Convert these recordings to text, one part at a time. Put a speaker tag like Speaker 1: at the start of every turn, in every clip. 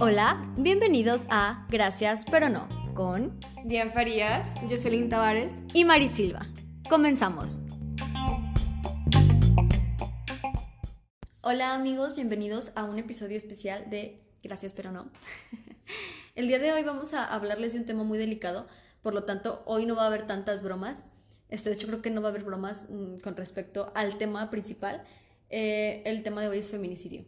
Speaker 1: Hola, bienvenidos a Gracias pero no con
Speaker 2: Diane Farías,
Speaker 3: Jocelyn Tavares
Speaker 1: y Mari Silva. Comenzamos. Hola amigos, bienvenidos a un episodio especial de Gracias pero no. El día de hoy vamos a hablarles de un tema muy delicado, por lo tanto hoy no va a haber tantas bromas. Este, de hecho creo que no va a haber bromas mm, con respecto al tema principal. Eh, el tema de hoy es feminicidio.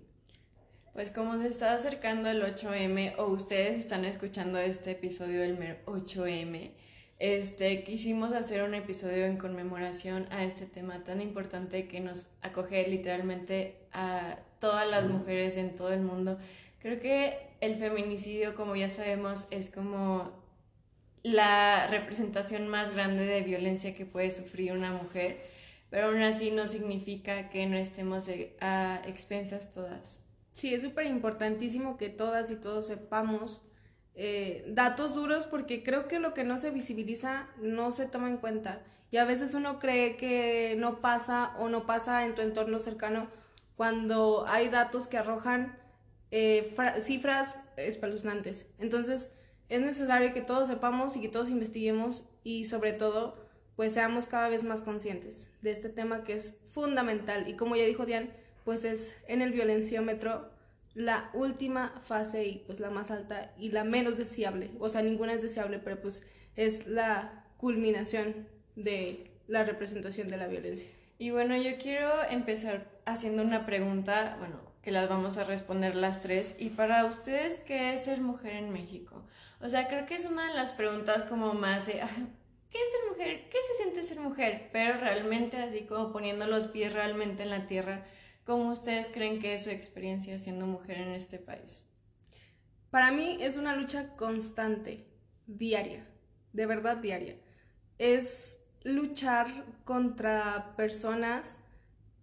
Speaker 2: Pues como se está acercando el 8M o ustedes están escuchando este episodio del 8M, este, quisimos hacer un episodio en conmemoración a este tema tan importante que nos acoge literalmente a todas las mujeres en todo el mundo. Creo que el feminicidio, como ya sabemos, es como la representación más grande de violencia que puede sufrir una mujer, pero aún así no significa que no estemos a expensas todas.
Speaker 3: Sí, es súper importantísimo que todas y todos sepamos eh, datos duros porque creo que lo que no se visibiliza no se toma en cuenta. Y a veces uno cree que no pasa o no pasa en tu entorno cercano cuando hay datos que arrojan eh, cifras espeluznantes. Entonces, es necesario que todos sepamos y que todos investiguemos y sobre todo, pues seamos cada vez más conscientes de este tema que es fundamental. Y como ya dijo Diane, pues es en el violenciómetro la última fase y pues la más alta y la menos deseable. O sea, ninguna es deseable, pero pues es la culminación de la representación de la violencia.
Speaker 2: Y bueno, yo quiero empezar haciendo una pregunta, bueno, que las vamos a responder las tres. Y para ustedes, ¿qué es ser mujer en México? O sea, creo que es una de las preguntas como más de, ¿qué es ser mujer? ¿Qué se siente ser mujer? Pero realmente así como poniendo los pies realmente en la tierra, ¿Cómo ustedes creen que es su experiencia siendo mujer en este país?
Speaker 3: Para mí es una lucha constante, diaria, de verdad diaria. Es luchar contra personas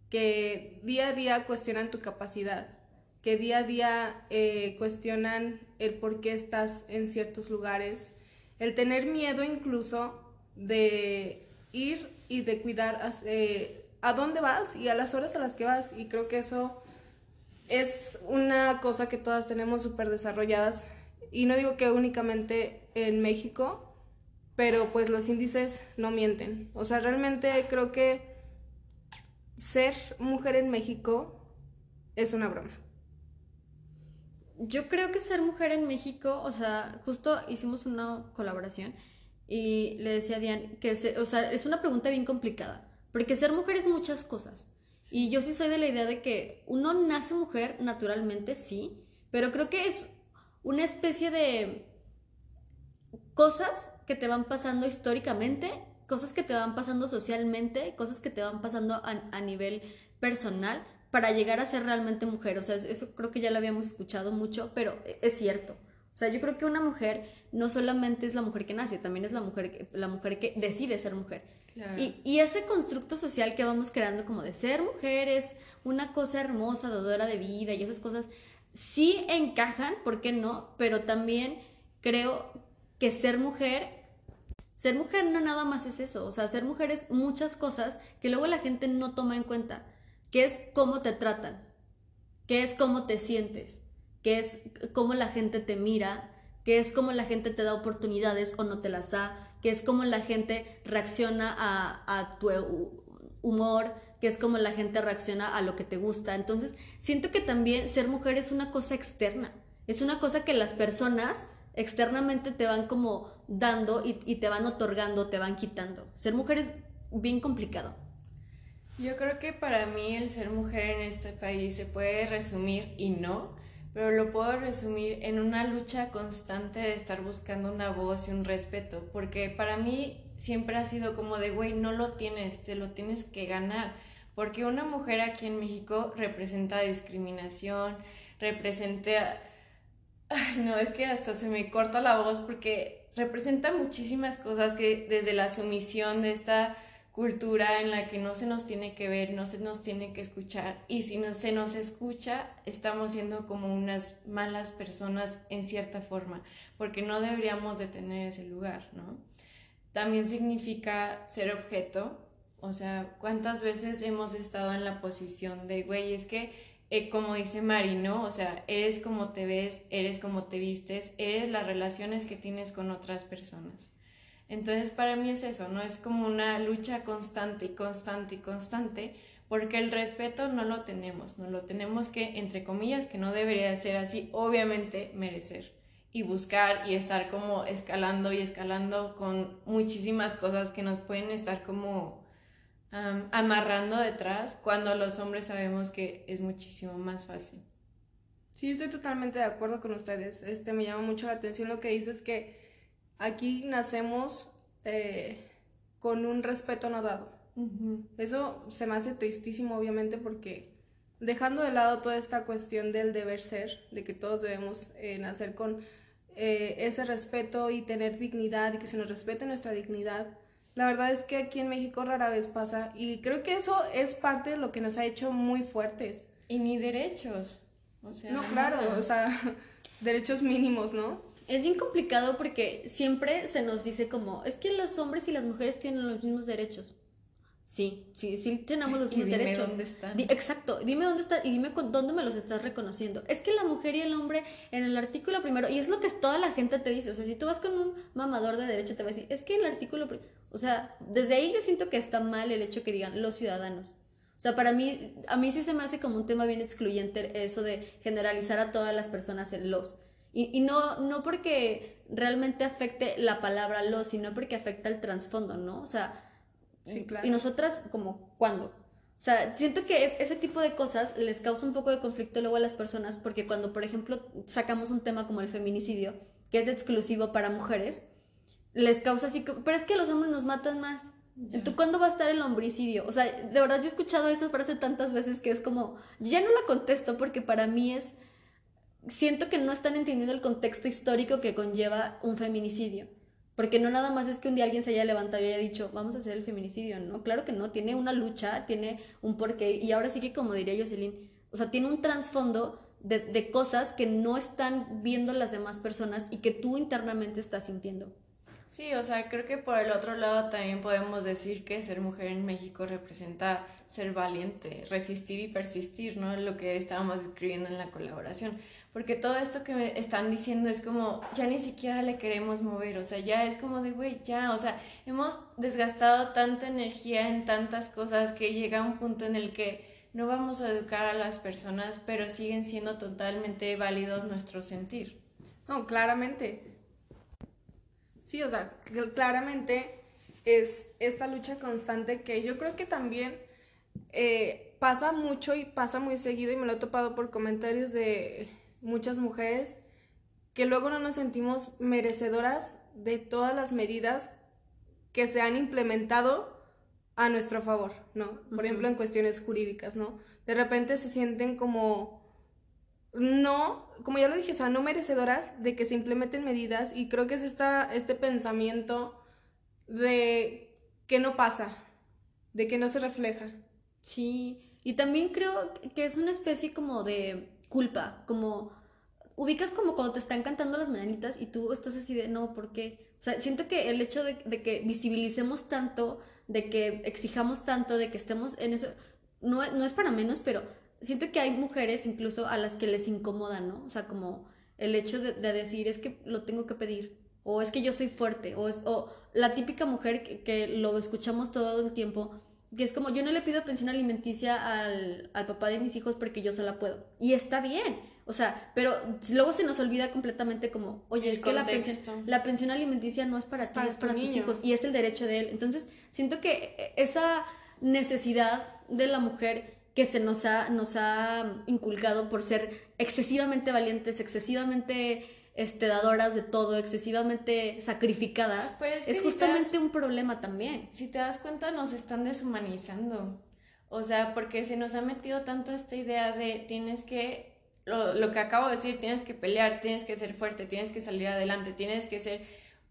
Speaker 3: que día a día cuestionan tu capacidad, que día a día eh, cuestionan el por qué estás en ciertos lugares, el tener miedo incluso de ir y de cuidar eh, a dónde vas y a las horas a las que vas. Y creo que eso es una cosa que todas tenemos súper desarrolladas. Y no digo que únicamente en México, pero pues los índices no mienten. O sea, realmente creo que ser mujer en México es una broma.
Speaker 1: Yo creo que ser mujer en México, o sea, justo hicimos una colaboración y le decía a Diane que, o sea, es una pregunta bien complicada porque ser mujer es muchas cosas. Y yo sí soy de la idea de que uno nace mujer naturalmente, sí, pero creo que es una especie de cosas que te van pasando históricamente, cosas que te van pasando socialmente, cosas que te van pasando a, nivel personal para llegar a ser realmente mujer. O sea, eso creo que ya lo habíamos escuchado mucho, pero es cierto. O sea, yo creo que una mujer no solamente es la mujer que nace, también es la mujer que, la mujer que decide ser mujer. Y, ese constructo social que vamos creando como de ser mujer es una cosa hermosa, dadora de vida y esas cosas, sí encajan, ¿por qué no? Pero también creo que ser mujer, ser mujer no nada más es eso, o sea, ser mujer es muchas cosas que luego la gente no toma en cuenta, que es cómo te tratan, que es cómo te sientes, que es cómo la gente te mira, que es cómo la gente te da oportunidades o no te las da, que es como la gente reacciona a, tu humor, que es como la gente reacciona a lo que te gusta. Entonces, siento que también ser mujer es una cosa externa, es una cosa que las personas externamente te van como dando y, y te van otorgando, te van quitando. Ser mujer es bien complicado.
Speaker 2: Yo creo que para mí el ser mujer en este país se puede resumir y no pero lo puedo resumir en una lucha constante de estar buscando una voz y un respeto, porque para mí siempre ha sido como de, güey, no lo tienes, te lo tienes que ganar, porque una mujer aquí en México representa discriminación, representa... Ay, no, es que hasta se me corta la voz porque representa muchísimas cosas que desde la sumisión de esta cultura en la que no se nos tiene que ver, no se nos tiene que escuchar y si no se nos escucha estamos siendo como unas malas personas en cierta forma, porque no deberíamos de tener ese lugar, ¿no? También significa ser objeto, O sea, ¿cuántas veces hemos estado en la posición de, güey, es que, eh, como dice Mari, ¿no? O sea, eres como te ves, eres como te vistes, eres las relaciones que tienes con otras personas. Entonces, para mí es eso, ¿no? Es como una lucha constante y constante y constante, porque el respeto no lo tenemos, no lo tenemos que, entre comillas, que no debería ser así, obviamente merecer y buscar y estar como escalando y escalando con muchísimas cosas que nos pueden estar como amarrando detrás cuando los hombres sabemos que es muchísimo más fácil.
Speaker 3: Sí, estoy totalmente de acuerdo con ustedes. Este me llama mucho la atención lo que dices que aquí nacemos eh, con un respeto no dado. Eso se me hace tristísimo, obviamente, porque dejando de lado toda esta cuestión del deber ser, de que todos debemos eh, nacer con eh, ese respeto y tener dignidad y que se nos respete nuestra dignidad. La verdad es que aquí en México rara vez pasa y creo que eso es parte de lo que nos ha hecho muy fuertes.
Speaker 2: Y ni derechos.
Speaker 3: O sea, no, claro, o sea, derechos mínimos, ¿no?
Speaker 1: Es bien complicado porque siempre se nos dice como, es que los hombres y las mujeres tienen los mismos derechos. Sí, sí, sí tenemos los mismos derechos.
Speaker 2: Dónde están.
Speaker 1: exacto, dime dónde está y dime dónde me los estás reconociendo. Es que la mujer y el hombre en el artículo primero, y es lo que toda la gente te dice, o sea, si tú vas con un mamador de derecho te va a decir, es que el artículo, o sea, desde ahí yo siento que está mal el hecho que digan los ciudadanos. O sea, para mí, a mí sí se me hace como un tema bien excluyente eso de generalizar a todas las personas en los. Y, y no, no porque realmente afecte la palabra los, sino porque afecta el trasfondo, ¿no? O sea, y nosotras, como, ¿cuándo? O sea, siento que es, ese tipo de cosas les causa un poco de conflicto luego a las personas porque cuando, por ejemplo, sacamos un tema como el feminicidio, que es exclusivo para mujeres, les causa así, pero es que los hombres nos matan más. ¿Tú cuándo va a estar el homicidio? O sea, de verdad yo he escuchado esa frase tantas veces que es como, ya no la contesto porque para mí es, siento que no están entendiendo el contexto histórico que conlleva un feminicidio. Porque no nada más es que un día alguien se haya levantado y haya dicho, vamos a hacer el feminicidio, ¿no? Claro que no, tiene una lucha, tiene un porqué. Y ahora sí que, como diría Jocelyn, o sea, tiene un trasfondo de, de cosas que no están viendo las demás personas y que tú internamente estás sintiendo.
Speaker 2: Sí, o sea, creo que por el otro lado también podemos decir que ser mujer en México representa ser valiente, resistir y persistir, ¿no? Lo que estábamos escribiendo en la colaboración porque todo esto que me están diciendo es como, ya ni siquiera le queremos mover, o sea, ya es como de, güey, ya, o sea, hemos desgastado tanta energía en tantas cosas que llega un punto en el que no vamos a educar a las personas, pero siguen siendo totalmente válidos nuestros sentir.
Speaker 3: No, claramente. Sí, o sea, claramente es esta lucha constante que yo creo que también eh, pasa mucho y pasa muy seguido y me lo he topado por comentarios de muchas mujeres que luego no nos sentimos merecedoras de todas las medidas que se han implementado a nuestro favor, ¿no? Por ejemplo, en cuestiones jurídicas, ¿no? De repente se sienten como no, como ya lo dije, o sea, no merecedoras de que se implementen medidas y creo que es esta, este pensamiento de que no pasa, de que no se refleja.
Speaker 1: Sí, y también creo que es una especie como de culpa, como ubicas como cuando te están cantando las mañanitas y tú estás así de, no, ¿por qué? O sea, siento que el hecho de, que visibilicemos tanto, de que exijamos tanto, de que estemos en eso, no, no es para menos, pero siento que hay mujeres incluso a las que les incomoda, ¿no? O sea, como el hecho de, decir, es que lo tengo que pedir, o es que yo soy fuerte, o, es, o la típica mujer que, que lo escuchamos todo el tiempo, que es como yo no le pido pensión alimenticia al, al, papá de mis hijos porque yo sola puedo. Y está bien. O sea, pero luego se nos olvida completamente como, oye, es que la pensión, la pensión, alimenticia no es para ti, es para tus hijos y es el derecho de él. Entonces, siento que esa necesidad de la mujer que se nos ha, nos ha inculcado por ser excesivamente valientes, excesivamente este, dadoras de todo, excesivamente sacrificadas, es, justamente un problema también.
Speaker 2: Si te das cuenta, nos están deshumanizando. O sea, porque se nos ha metido tanto esta idea de tienes que, lo, lo, que acabo de decir, tienes que pelear, tienes que ser fuerte, tienes que salir adelante, tienes que ser,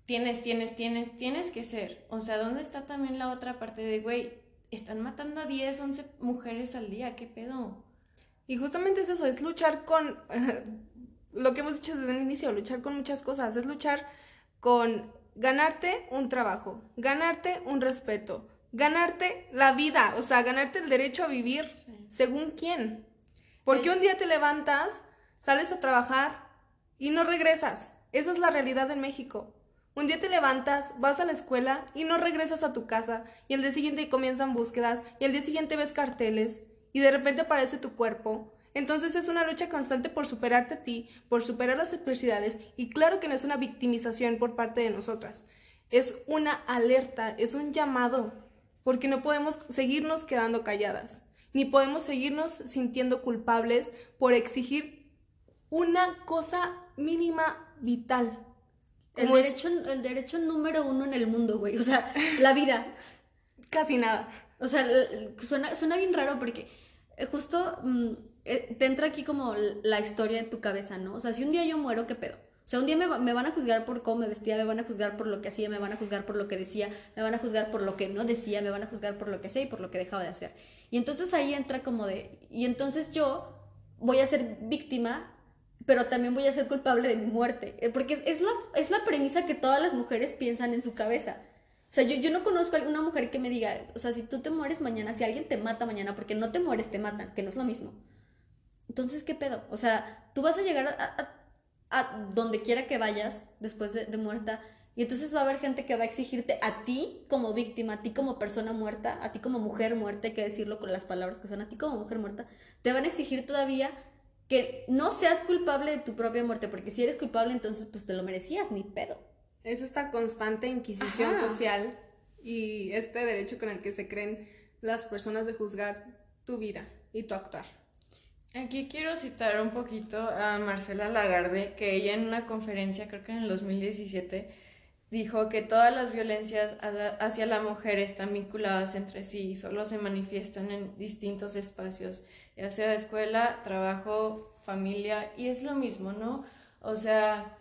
Speaker 2: tienes, tienes, tienes, tienes que ser. O sea, ¿dónde está también la otra parte de, güey, están matando a 10, 11 mujeres al día, ¿qué pedo?
Speaker 3: Y justamente es eso, es luchar con lo que hemos dicho desde el inicio, luchar con muchas cosas, es luchar con ganarte un trabajo, ganarte un respeto, ganarte la vida, o sea, ganarte el derecho a vivir. ¿Según quién? Porque un día te levantas, sales a trabajar y no regresas. Esa es la realidad en México. Un día te levantas, vas a la escuela y no regresas a tu casa, y el día siguiente comienzan búsquedas, y el día siguiente ves carteles, y de repente aparece tu cuerpo. Entonces es una lucha constante por superarte a ti, por superar las adversidades, y claro que no es una victimización por parte de nosotras. Es una alerta, es un llamado, porque no podemos seguirnos quedando calladas ni podemos seguirnos sintiendo culpables por exigir una cosa mínima vital.
Speaker 1: El derecho, el derecho número uno en el mundo, güey. O sea, la vida.
Speaker 3: Casi nada.
Speaker 1: O sea, suena, suena bien raro porque eh, justo mm, te entra aquí como la historia en tu cabeza, ¿no? O sea, si un día yo muero, ¿qué pedo? O sea, un día me, me, van a juzgar por cómo me vestía, me van a juzgar por lo que hacía, me van a juzgar por lo que decía, me van a juzgar por lo que no decía, me van a juzgar por lo que hacía y por lo que dejaba de hacer. Y entonces ahí entra como de, y entonces yo voy a ser víctima, pero también voy a ser culpable de mi muerte. Eh, porque es, la, es la premisa que todas las mujeres piensan en su cabeza. O sea, yo, yo no conozco a alguna mujer que me diga, o sea, si tú te mueres mañana, si alguien te mata mañana, porque no te mueres, te matan, que no es lo mismo. Entonces, ¿qué pedo? O sea, tú vas a llegar a, a, donde quiera que vayas después de, de muerta y entonces va a haber gente que va a exigirte a ti como víctima, a ti como persona muerta, a ti como mujer muerta, hay que decirlo con las palabras que son, a ti como mujer muerta, te van a exigir todavía que no seas culpable de tu propia muerte, porque si eres culpable entonces pues te lo merecías, ni pedo.
Speaker 3: Es esta constante inquisición social y este derecho con el que se creen las personas de juzgar tu vida y tu actuar.
Speaker 2: Aquí quiero citar un poquito a Marcela Lagarde, que ella en una conferencia, creo que en el 2017, dijo que todas las violencias hacia la mujer están vinculadas entre sí y solo se manifiestan en distintos espacios, ya sea escuela, trabajo, familia, y es lo mismo, ¿no? O sea,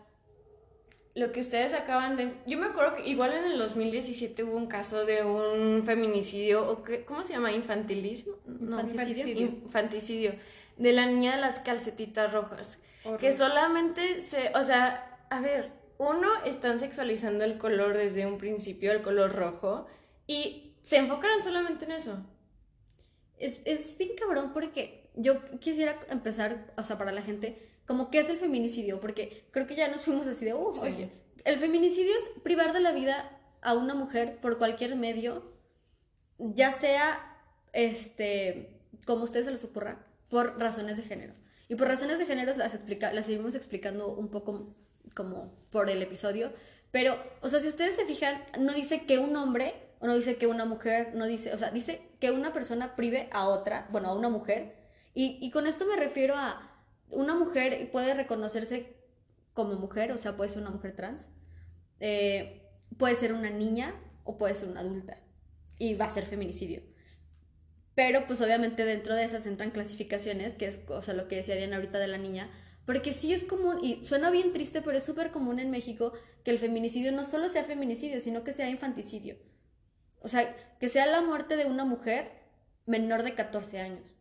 Speaker 2: lo que ustedes acaban de... Yo me acuerdo que igual en el 2017 hubo un caso de un feminicidio, o qué, ¿cómo se llama? Infantilismo. No, infanticidio. Infanticidio. De la niña de las calcetitas rojas. Que solamente se... O sea, a ver, uno, están sexualizando el color desde un principio, el color rojo, y se enfocaron solamente en eso.
Speaker 1: Es, es bien cabrón porque yo quisiera empezar, o sea, para la gente, como qué es el feminicidio, porque creo que ya nos fuimos así de, uh, oye, el feminicidio es privar de la vida a una mujer por cualquier medio, ya sea, este, como ustedes se les ocurra, por razones de género. Y por razones de género las, explica, las seguimos explicando un poco como por el episodio. Pero, o sea, si ustedes se fijan, no dice que un hombre, o no dice que una mujer, no dice, o sea, dice que una persona prive a otra, bueno, a una mujer. Y, con esto me refiero a una mujer puede reconocerse como mujer, o sea, puede ser una mujer trans, eh, puede ser una niña o puede ser una adulta. Y va a ser feminicidio. Pero pues obviamente dentro de esas entran clasificaciones, que es o sea, lo que decía Diana ahorita de la niña, porque sí es común, y suena bien triste, pero es súper común en México que el feminicidio no solo sea feminicidio, sino que sea infanticidio. O sea, que sea la muerte de una mujer menor de 14 años.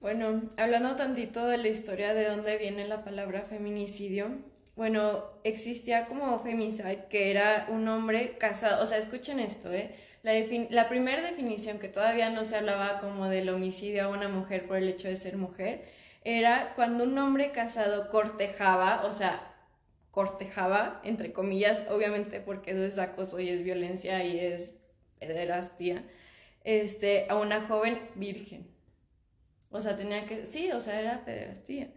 Speaker 2: Bueno, hablando tantito de la historia de dónde viene la palabra feminicidio, bueno, existía como femicide, que era un hombre casado, o sea, escuchen esto, ¿eh? La, primera definición que todavía no se hablaba como del homicidio a una mujer por el hecho de ser mujer, era cuando un hombre casado cortejaba, o sea, cortejaba, entre comillas, obviamente porque eso es acoso y es violencia y es pederastía, este, a una joven virgen. O sea, tenía que, sí, o sea, era pederastía.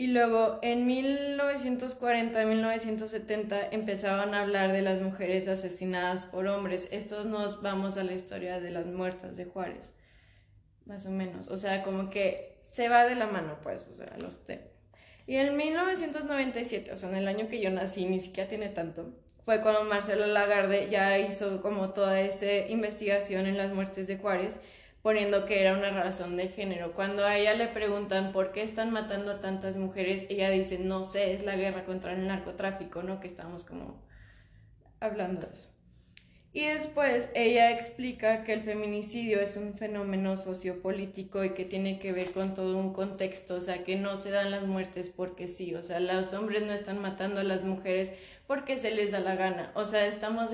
Speaker 2: Y luego en 1940, 1970 empezaban a hablar de las mujeres asesinadas por hombres. Estos nos vamos a la historia de las muertas de Juárez, más o menos. O sea, como que se va de la mano, pues, o sea, los temas. Y en 1997, o sea, en el año que yo nací, ni siquiera tiene tanto, fue cuando Marcelo Lagarde ya hizo como toda esta investigación en las muertes de Juárez, poniendo que era una razón de género. Cuando a ella le preguntan por qué están matando a tantas mujeres, ella dice, no sé, es la guerra contra el narcotráfico, ¿no? Que estamos como hablando de eso. Y después ella explica que el feminicidio es un fenómeno sociopolítico y que tiene que ver con todo un contexto, o sea, que no se dan las muertes porque sí, o sea, los hombres no están matando a las mujeres porque se les da la gana, o sea, estamos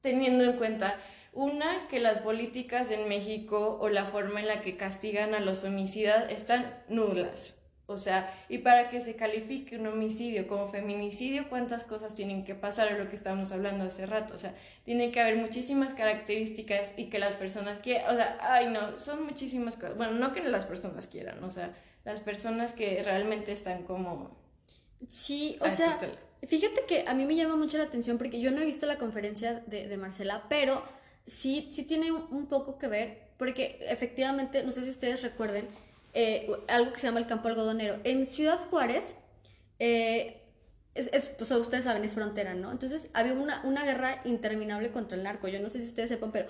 Speaker 2: teniendo en cuenta, una, que las políticas en México o la forma en la que castigan a los homicidas están nulas. O sea, y para que se califique un homicidio como feminicidio, ¿cuántas cosas tienen que pasar? Es lo que estábamos hablando hace rato. O sea, tiene que haber muchísimas características y que las personas quieran. O sea, ay, no, son muchísimas cosas. Bueno, no que las personas quieran, o sea, las personas que realmente están como.
Speaker 1: Sí, o sea, fíjate que a mí me llama mucho la atención porque yo no he visto la conferencia de, de Marcela, pero sí, sí tiene un poco que ver, porque efectivamente, no sé si ustedes recuerden eh, algo que se llama el campo algodonero. En Ciudad Juárez, eh, es, pues, ustedes saben, es frontera, ¿no? Entonces había una, una guerra interminable contra el narco. Yo no sé si ustedes sepan, pero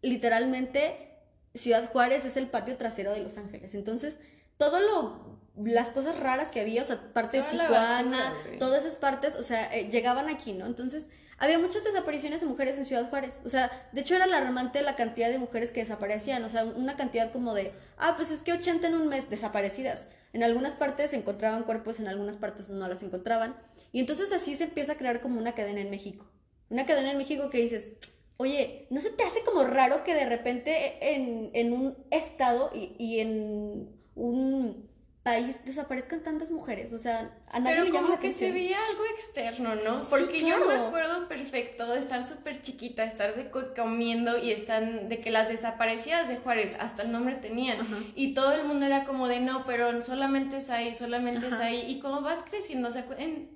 Speaker 1: literalmente Ciudad Juárez es el patio trasero de Los Ángeles. Entonces, todo lo las cosas raras que había, o sea, parte de Tijuana, todas esas partes, o sea, eh, llegaban aquí, ¿no? Entonces, había muchas desapariciones de mujeres en Ciudad Juárez. O sea, de hecho era alarmante la cantidad de mujeres que desaparecían. O sea, una cantidad como de, ah, pues es que 80 en un mes desaparecidas. En algunas partes se encontraban cuerpos, en algunas partes no las encontraban. Y entonces así se empieza a crear como una cadena en México. Una cadena en México que dices, oye, ¿no se te hace como raro que de repente en, en un estado y, y en un país desaparezcan tantas mujeres, o sea, a nadie
Speaker 2: Pero como que se veía algo externo, ¿no? Porque yo me acuerdo perfecto de estar súper chiquita, estar de comiendo y están de que las desaparecidas de Juárez hasta el nombre tenían. Y todo el mundo era como de no, pero solamente es ahí, solamente es ahí y como vas creciendo, o sea,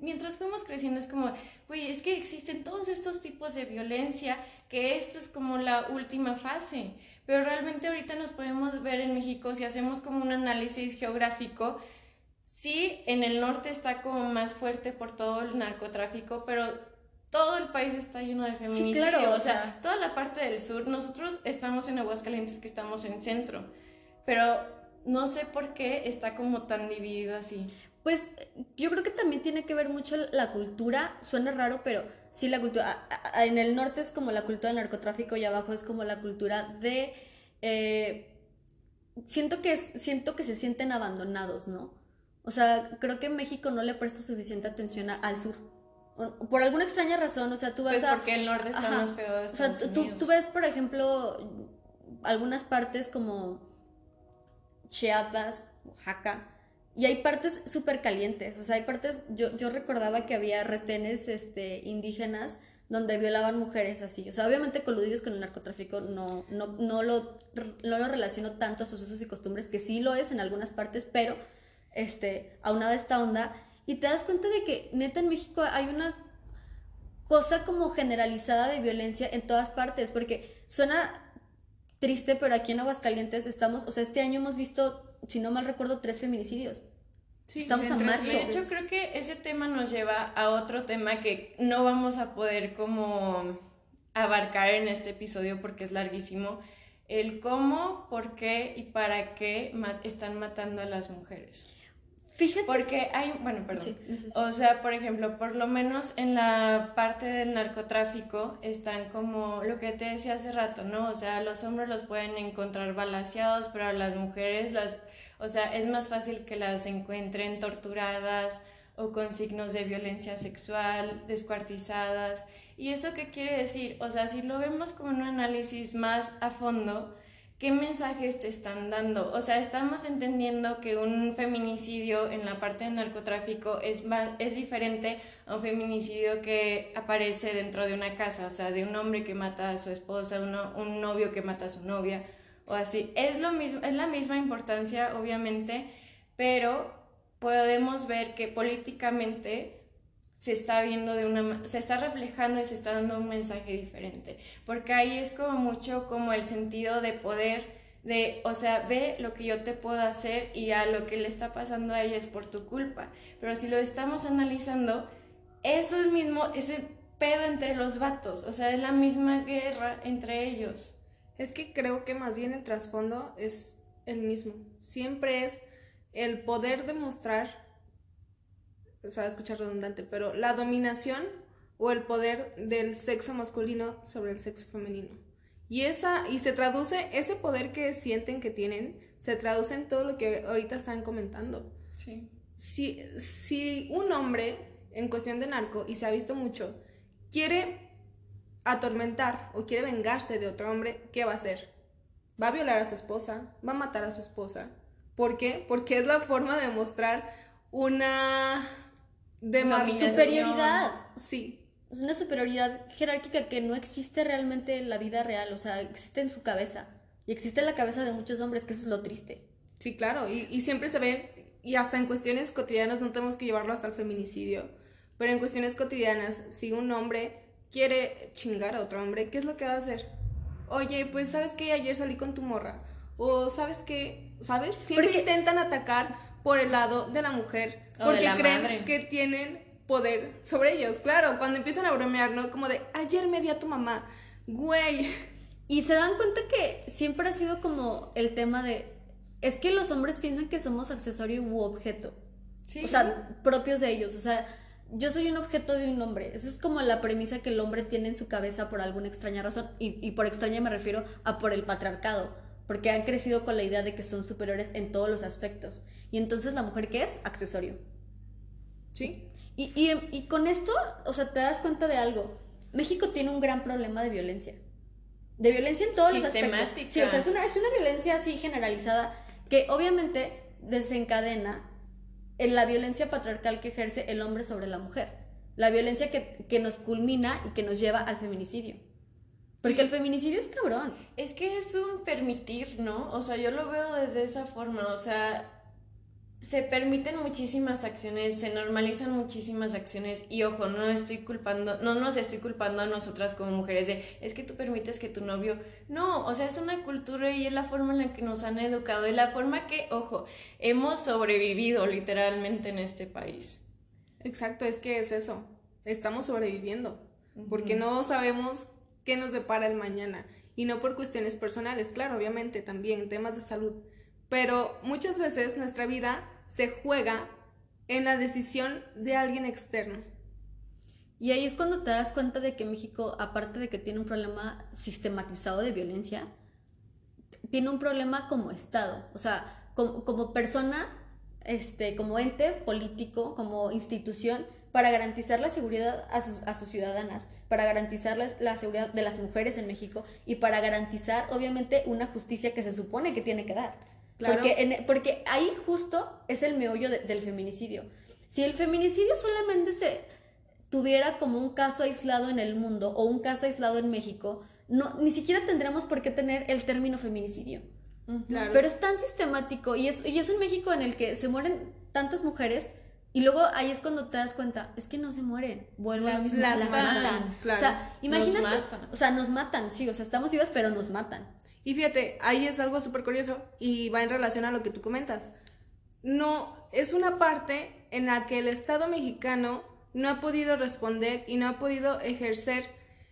Speaker 2: mientras fuimos creciendo es como, güey, es que existen todos estos tipos de violencia que esto es como la última fase pero realmente ahorita nos podemos ver en México, si hacemos como un análisis geográfico, sí, en el norte está como más fuerte por todo el narcotráfico, pero todo el país está lleno de feminicidio, claro, o sea, toda la parte del sur, nosotros estamos en Aguascalientes que estamos en centro, pero no sé por qué está como tan dividido así.
Speaker 1: Pues yo creo que también tiene que ver mucho la cultura, suena raro, pero sí la cultura, en el norte es como la cultura del narcotráfico y abajo es como la cultura de... Eh, siento, que siento que se sienten abandonados, ¿no? O sea, creo que México no le presta suficiente atención al sur. Por alguna extraña razón, o sea, tú vas
Speaker 2: pues
Speaker 1: a...
Speaker 2: porque el norte está más peor de Estados
Speaker 1: o sea, tú, tú ves, por ejemplo, algunas partes como Chiapas, Oaxaca, y hay partes súper calientes, o sea, hay partes, yo, yo recordaba que había retenes este, indígenas donde violaban mujeres así, o sea, obviamente coludidos con el narcotráfico no, no, no, lo, no lo relaciono tanto a sus usos y costumbres, que sí lo es en algunas partes, pero este, aunada esta onda, y te das cuenta de que neta en México hay una cosa como generalizada de violencia en todas partes, porque suena triste, pero aquí en Aguascalientes estamos, o sea, este año hemos visto si no mal recuerdo, tres feminicidios.
Speaker 2: Sí, Estamos a marzo. De hecho, creo que ese tema nos lleva a otro tema que no vamos a poder como abarcar en este episodio porque es larguísimo. El cómo, por qué y para qué están matando a las mujeres. Fíjate. Porque hay, bueno, perdón. o sea, por ejemplo, por lo menos en la parte del narcotráfico están como lo que te decía hace rato, ¿no? O sea, los hombres los pueden encontrar balaseados, pero a las mujeres las o sea, es más fácil que las encuentren torturadas o con signos de violencia sexual, descuartizadas. ¿Y eso qué quiere decir? O sea, si lo vemos con un análisis más a fondo, ¿qué mensajes te están dando? O sea, estamos entendiendo que un feminicidio en la parte del narcotráfico es, es diferente a un feminicidio que aparece dentro de una casa, o sea, de un hombre que mata a su esposa, un novio que mata a su novia o así. Es lo mismo, es la misma importancia, obviamente, pero podemos ver que políticamente se está viendo de una se está reflejando y se está dando un mensaje diferente, porque ahí es como mucho como el sentido de poder de, o sea, ve lo que yo te puedo hacer y a lo que le está pasando a ella es por tu culpa. Pero si lo estamos analizando, eso es mismo, ese pedo entre los vatos, o sea, es la misma guerra entre ellos.
Speaker 3: Es que creo que más bien el trasfondo es el mismo. Siempre es el poder demostrar, o sea, escuchar redundante, pero la dominación o el poder del sexo masculino sobre el sexo femenino. Y esa y se traduce ese poder que sienten que tienen, se traduce en todo lo que ahorita están comentando.
Speaker 2: Sí.
Speaker 3: Si, si un hombre en cuestión de narco y se ha visto mucho quiere atormentar o quiere vengarse de otro hombre, ¿qué va a hacer? Va a violar a su esposa, va a matar a su esposa. ¿Por qué? Porque es la forma de mostrar una
Speaker 2: Dominación.
Speaker 1: Superioridad.
Speaker 3: Sí,
Speaker 1: Es una superioridad jerárquica que no existe realmente en la vida real, o sea, existe en su cabeza. Y existe en la cabeza de muchos hombres, que eso es lo triste.
Speaker 3: sí, claro. Y, y siempre se ve, y hasta en cuestiones cotidianas no tenemos que llevarlo hasta el feminicidio, pero en cuestiones cotidianas, si un hombre quiere chingar a otro hombre, ¿qué es lo que va a hacer? Oye, pues sabes que ayer salí con tu morra. O sabes que, ¿sabes? Siempre
Speaker 1: Porque-
Speaker 3: intentan atacar por el lado de la mujer.
Speaker 2: O
Speaker 3: Porque
Speaker 2: la
Speaker 3: creen
Speaker 2: madre.
Speaker 3: que tienen poder sobre ellos. Claro, cuando empiezan a bromear, ¿no? Como de, ayer me di a tu mamá. Güey.
Speaker 1: Y se dan cuenta que siempre ha sido como el tema de. Es que los hombres piensan que somos accesorio u objeto.
Speaker 3: Sí.
Speaker 1: O sea, propios de ellos. O sea, yo soy un objeto de un hombre. Esa es como la premisa que el hombre tiene en su cabeza por alguna extraña razón. Y, y por extraña me refiero a por el patriarcado. Porque han crecido con la idea de que son superiores en todos los aspectos. Y entonces la mujer, ¿qué es? Accesorio.
Speaker 3: sí.
Speaker 1: Y, y, y con esto, o sea, te das cuenta de algo. México tiene un gran problema de violencia. De violencia en todos los aspectos. Sí, o sea, es una, es una violencia así generalizada que obviamente desencadena en la violencia patriarcal que ejerce el hombre sobre la mujer. La violencia que, que nos culmina y que nos lleva al feminicidio. Porque el feminicidio es cabrón.
Speaker 2: Es que es un permitir, ¿no? O sea, yo lo veo desde esa forma, o sea, se permiten muchísimas acciones, se normalizan muchísimas acciones y ojo, no estoy culpando, no nos estoy culpando a nosotras como mujeres de, es que tú permites que tu novio, no, o sea, es una cultura y es la forma en la que nos han educado y la forma que, ojo, hemos sobrevivido literalmente en este país.
Speaker 3: Exacto, es que es eso. Estamos sobreviviendo. Porque no sabemos qué nos depara el mañana. Y no por cuestiones personales, claro, obviamente también, temas de salud. Pero muchas veces nuestra vida se juega en la decisión de alguien externo.
Speaker 1: Y ahí es cuando te das cuenta de que México, aparte de que tiene un problema sistematizado de violencia, tiene un problema como Estado. O sea, como, persona, este, como ente político, como institución, para garantizar la seguridad a sus, ciudadanas, para garantizar la seguridad de las mujeres en México y para garantizar, obviamente, una justicia que se supone que tiene que dar.
Speaker 3: Claro.
Speaker 1: Porque, en- porque ahí justo es el meollo de- del feminicidio. Si el feminicidio solamente se tuviera como un caso aislado en el mundo o un caso aislado en México, no, ni siquiera tendríamos por qué tener el término feminicidio.
Speaker 3: Claro.
Speaker 1: Pero es tan sistemático y es, y es un México en el que se mueren tantas mujeres y luego ahí es cuando te das cuenta, es que no se mueren, vuelven
Speaker 2: Las
Speaker 3: las
Speaker 1: las
Speaker 3: matan,
Speaker 1: matan.
Speaker 3: claro.
Speaker 1: O sea, imagínate,
Speaker 2: matan.
Speaker 1: o sea, nos matan, sí, o sea, estamos vivas, pero nos matan.
Speaker 3: Y fíjate, ahí es algo súper curioso y va en relación a lo que tú comentas. No, es una parte en la que el Estado mexicano no ha podido responder y no ha podido ejercer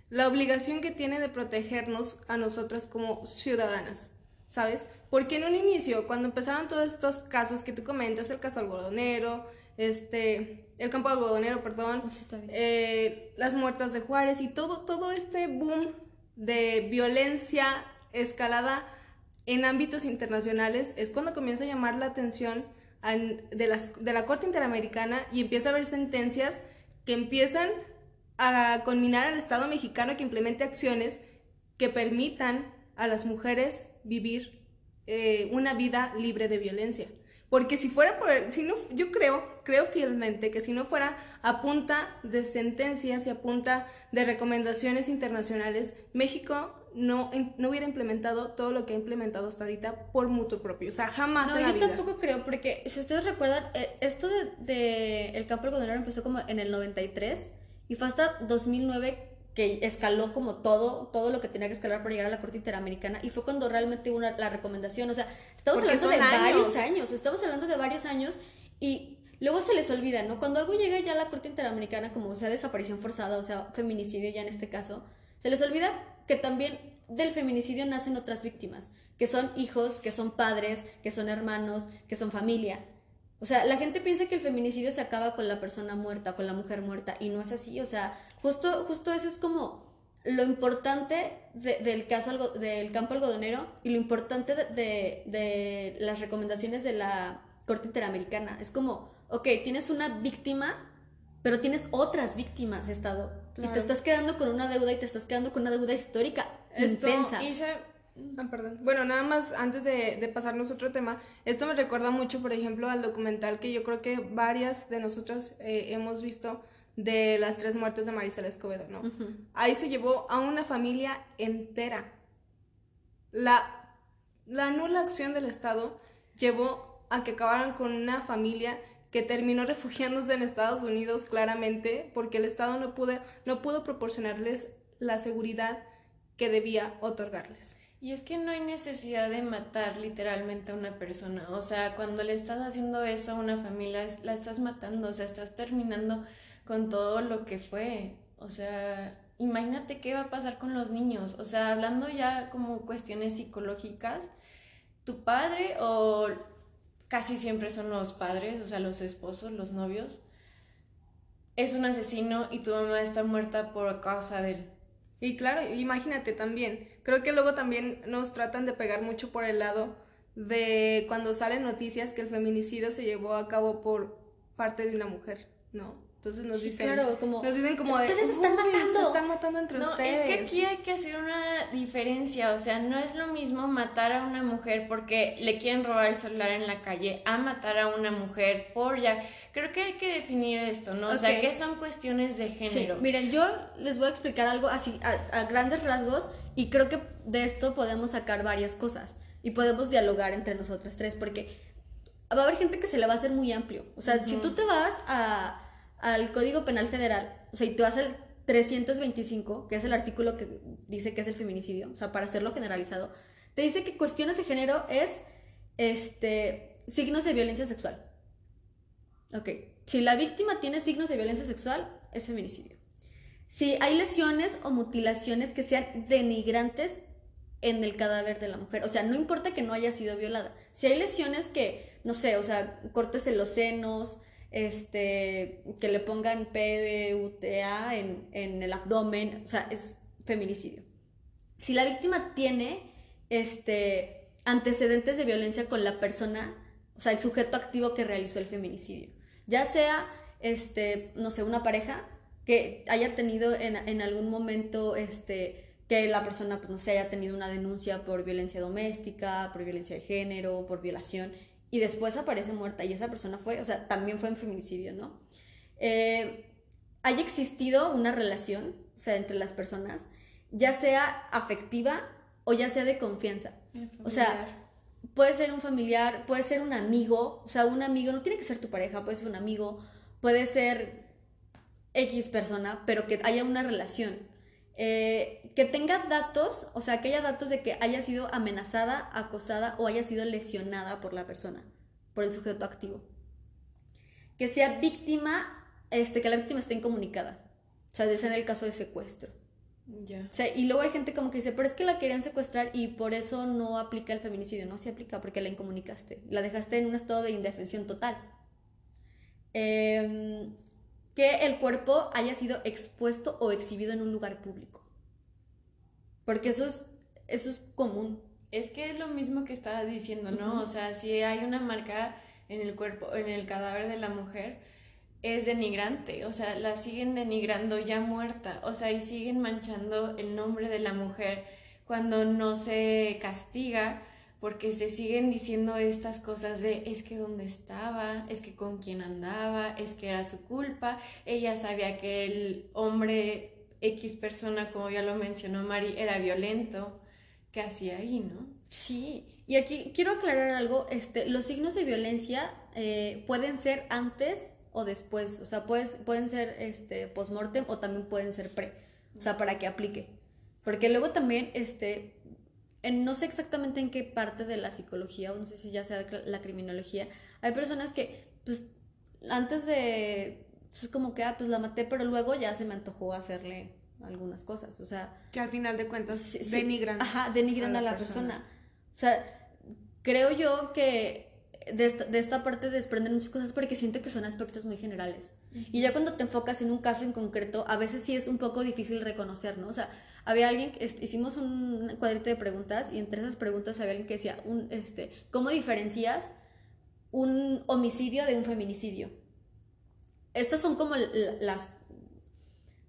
Speaker 3: la obligación que tiene de protegernos a nosotras como ciudadanas, ¿sabes? Porque en un inicio, cuando empezaron todos estos casos que tú comentas, el caso algodonero, este, el campo algodonero, perdón,
Speaker 1: Sí,
Speaker 3: eh, las muertas de Juárez y todo, todo este boom de violencia escalada en ámbitos internacionales es cuando comienza a llamar la atención de la Corte Interamericana y empieza a haber sentencias que empiezan a conminar al Estado mexicano que implemente acciones que permitan a las mujeres vivir eh, una vida libre de violencia. Porque si fuera por, si no, yo creo, creo fielmente que si no fuera a punta de sentencias y a punta de recomendaciones internacionales, México no, no hubiera implementado todo lo que ha implementado hasta ahorita por mutuo propio. O sea, jamás
Speaker 1: No,
Speaker 3: en la
Speaker 1: yo
Speaker 3: vida.
Speaker 1: tampoco creo, porque si ustedes recuerdan, eh, esto de, de el campo algodonero empezó como en el 93 y fue hasta 2009 que escaló como todo, todo lo que tenía que escalar para llegar a la Corte Interamericana y fue cuando realmente hubo la recomendación. O sea, estamos
Speaker 3: Porque
Speaker 1: hablando de varios
Speaker 3: años.
Speaker 1: años, estamos hablando de varios años y luego se les olvida, ¿no? Cuando algo llega ya a la Corte Interamericana, como sea desaparición forzada, o sea, feminicidio ya en este caso, se les olvida que también del feminicidio nacen otras víctimas, que son hijos, que son padres, que son hermanos, que son familia. O sea, la gente piensa que el feminicidio se acaba con la persona muerta, con la mujer muerta, y no es así. O sea, justo, justo eso es como lo importante de- del caso del campo algodonero y lo importante de, de- de las recomendaciones de la Corte Interamericana. Es como, ok, tienes una víctima pero tienes otras víctimas, Estado. Y te estás quedando con una deuda y te estás quedando con una deuda histórica intensa.
Speaker 3: Ah, perdón. Bueno, nada más antes de, de, pasarnos a otro tema, esto me recuerda mucho, por ejemplo, al documental que yo creo que varias de nosotras eh, hemos visto de las tres muertes de Marisela Escobedo, ¿no? Ahí se llevó a una familia entera. La, la nula acción del Estado llevó a que acabaran con una familia que terminó refugiándose en Estados Unidos claramente porque el Estado no pudo, no pudo proporcionarles la seguridad que debía otorgarles.
Speaker 2: Y es que no hay necesidad de matar literalmente a una persona. O sea, cuando le estás haciendo eso a una familia, la estás matando, o sea, estás terminando con todo lo que fue. O sea, imagínate qué va a pasar con los niños. O sea, hablando ya como cuestiones psicológicas, tu padre o casi siempre son los padres, o sea, los esposos, los novios, es un asesino y tu mamá está muerta por causa de él.
Speaker 3: Y claro, imagínate también, creo que luego también nos tratan de pegar mucho por el lado de cuando salen noticias que el feminicidio se llevó a cabo por parte de una mujer, ¿no? Entonces nos dicen, claro, como, nos dicen como
Speaker 1: ustedes están matando,
Speaker 3: se están matando entre
Speaker 2: no,
Speaker 3: ustedes.
Speaker 2: Es que aquí hay que hacer una diferencia, o sea, no es lo mismo matar a una mujer porque le quieren robar el celular en la calle a matar a una mujer por ya. Creo que hay que definir esto, ¿no? O sea, que son cuestiones de género.
Speaker 1: Sí, miren, yo les voy a explicar algo así a, a grandes rasgos y creo que de esto podemos sacar varias cosas y podemos dialogar entre nosotras tres porque va a haber gente que se le va a hacer muy amplio. O sea, si tú te vas a al Código Penal Federal, o sea, y tú vas al 325, que es el artículo que dice que es el feminicidio, o sea, para hacerlo generalizado, te dice que cuestiones de género es este signos de violencia sexual. Ok, si la víctima tiene signos de violencia sexual, es feminicidio. Si hay lesiones o mutilaciones que sean denigrantes en el cadáver de la mujer, o sea, no importa que no haya sido violada. Si hay lesiones que, no sé, o sea, cortes en los senos, este, que le pongan PDUTA en, en el abdomen, o sea, es feminicidio. Si la víctima tiene este, antecedentes de violencia con la persona, o sea, el sujeto activo que realizó el feminicidio, ya sea, este, no sé, una pareja que haya tenido en, en algún momento, este, que la persona, pues, no sé, haya tenido una denuncia por violencia doméstica, por violencia de género, por violación, y después aparece muerta y esa persona fue, o sea, también fue en feminicidio, ¿no? Eh, haya existido una relación, o sea, entre las personas, ya sea afectiva o ya sea de confianza. O sea, puede ser un familiar, puede ser un amigo, o sea, un amigo, no tiene que ser tu pareja, puede ser un amigo, puede ser X persona, pero que haya una relación. Eh, que tenga datos, o sea, que haya datos de que haya sido amenazada, acosada o haya sido lesionada por la persona, por el sujeto activo. Que sea víctima, este, que la víctima esté incomunicada. O sea, es en el caso de secuestro.
Speaker 2: Ya.
Speaker 1: O sea, y luego hay gente como que dice, pero es que la querían secuestrar y por eso no aplica el feminicidio. No se aplica porque la incomunicaste. La dejaste en un estado de indefensión total. Eh, que el cuerpo haya sido expuesto o exhibido en un lugar público. Porque eso es, eso es común.
Speaker 2: Es que es lo mismo que estabas diciendo, ¿no? O sea, si hay una marca en el cuerpo, en el cadáver de la mujer, es denigrante, o sea, la siguen denigrando ya muerta, o sea, y siguen manchando el nombre de la mujer cuando no se castiga porque se siguen diciendo estas cosas de es que dónde estaba, es que con quién andaba, es que era su culpa, ella sabía que el hombre X persona, como ya lo mencionó Mari, era violento, ¿qué hacía ahí, no?
Speaker 1: Sí, y aquí quiero aclarar algo, este, los signos de violencia eh, pueden ser antes o después, o sea, pues, pueden ser este, post-mortem o también pueden ser pre, o sea, para que aplique. Porque luego también, este, no sé exactamente en qué parte de la psicología, o no sé si ya sea la criminología, hay personas que, pues, antes de, pues, es como que, ah, pues la maté, pero luego ya se me antojó hacerle algunas cosas, o sea...
Speaker 3: Que al final de cuentas denigran.
Speaker 1: Ajá, denigran a la, persona. O sea, creo yo que de esta, de esta, parte desprenden muchas cosas porque siento que son aspectos muy generales. Y ya cuando te enfocas en un caso en concreto, a veces sí es un poco difícil reconocer, ¿no? O sea, había alguien, hicimos un cuadrito de preguntas y entre esas preguntas había alguien que decía, este, ¿cómo diferencias un homicidio de un feminicidio? estas son como las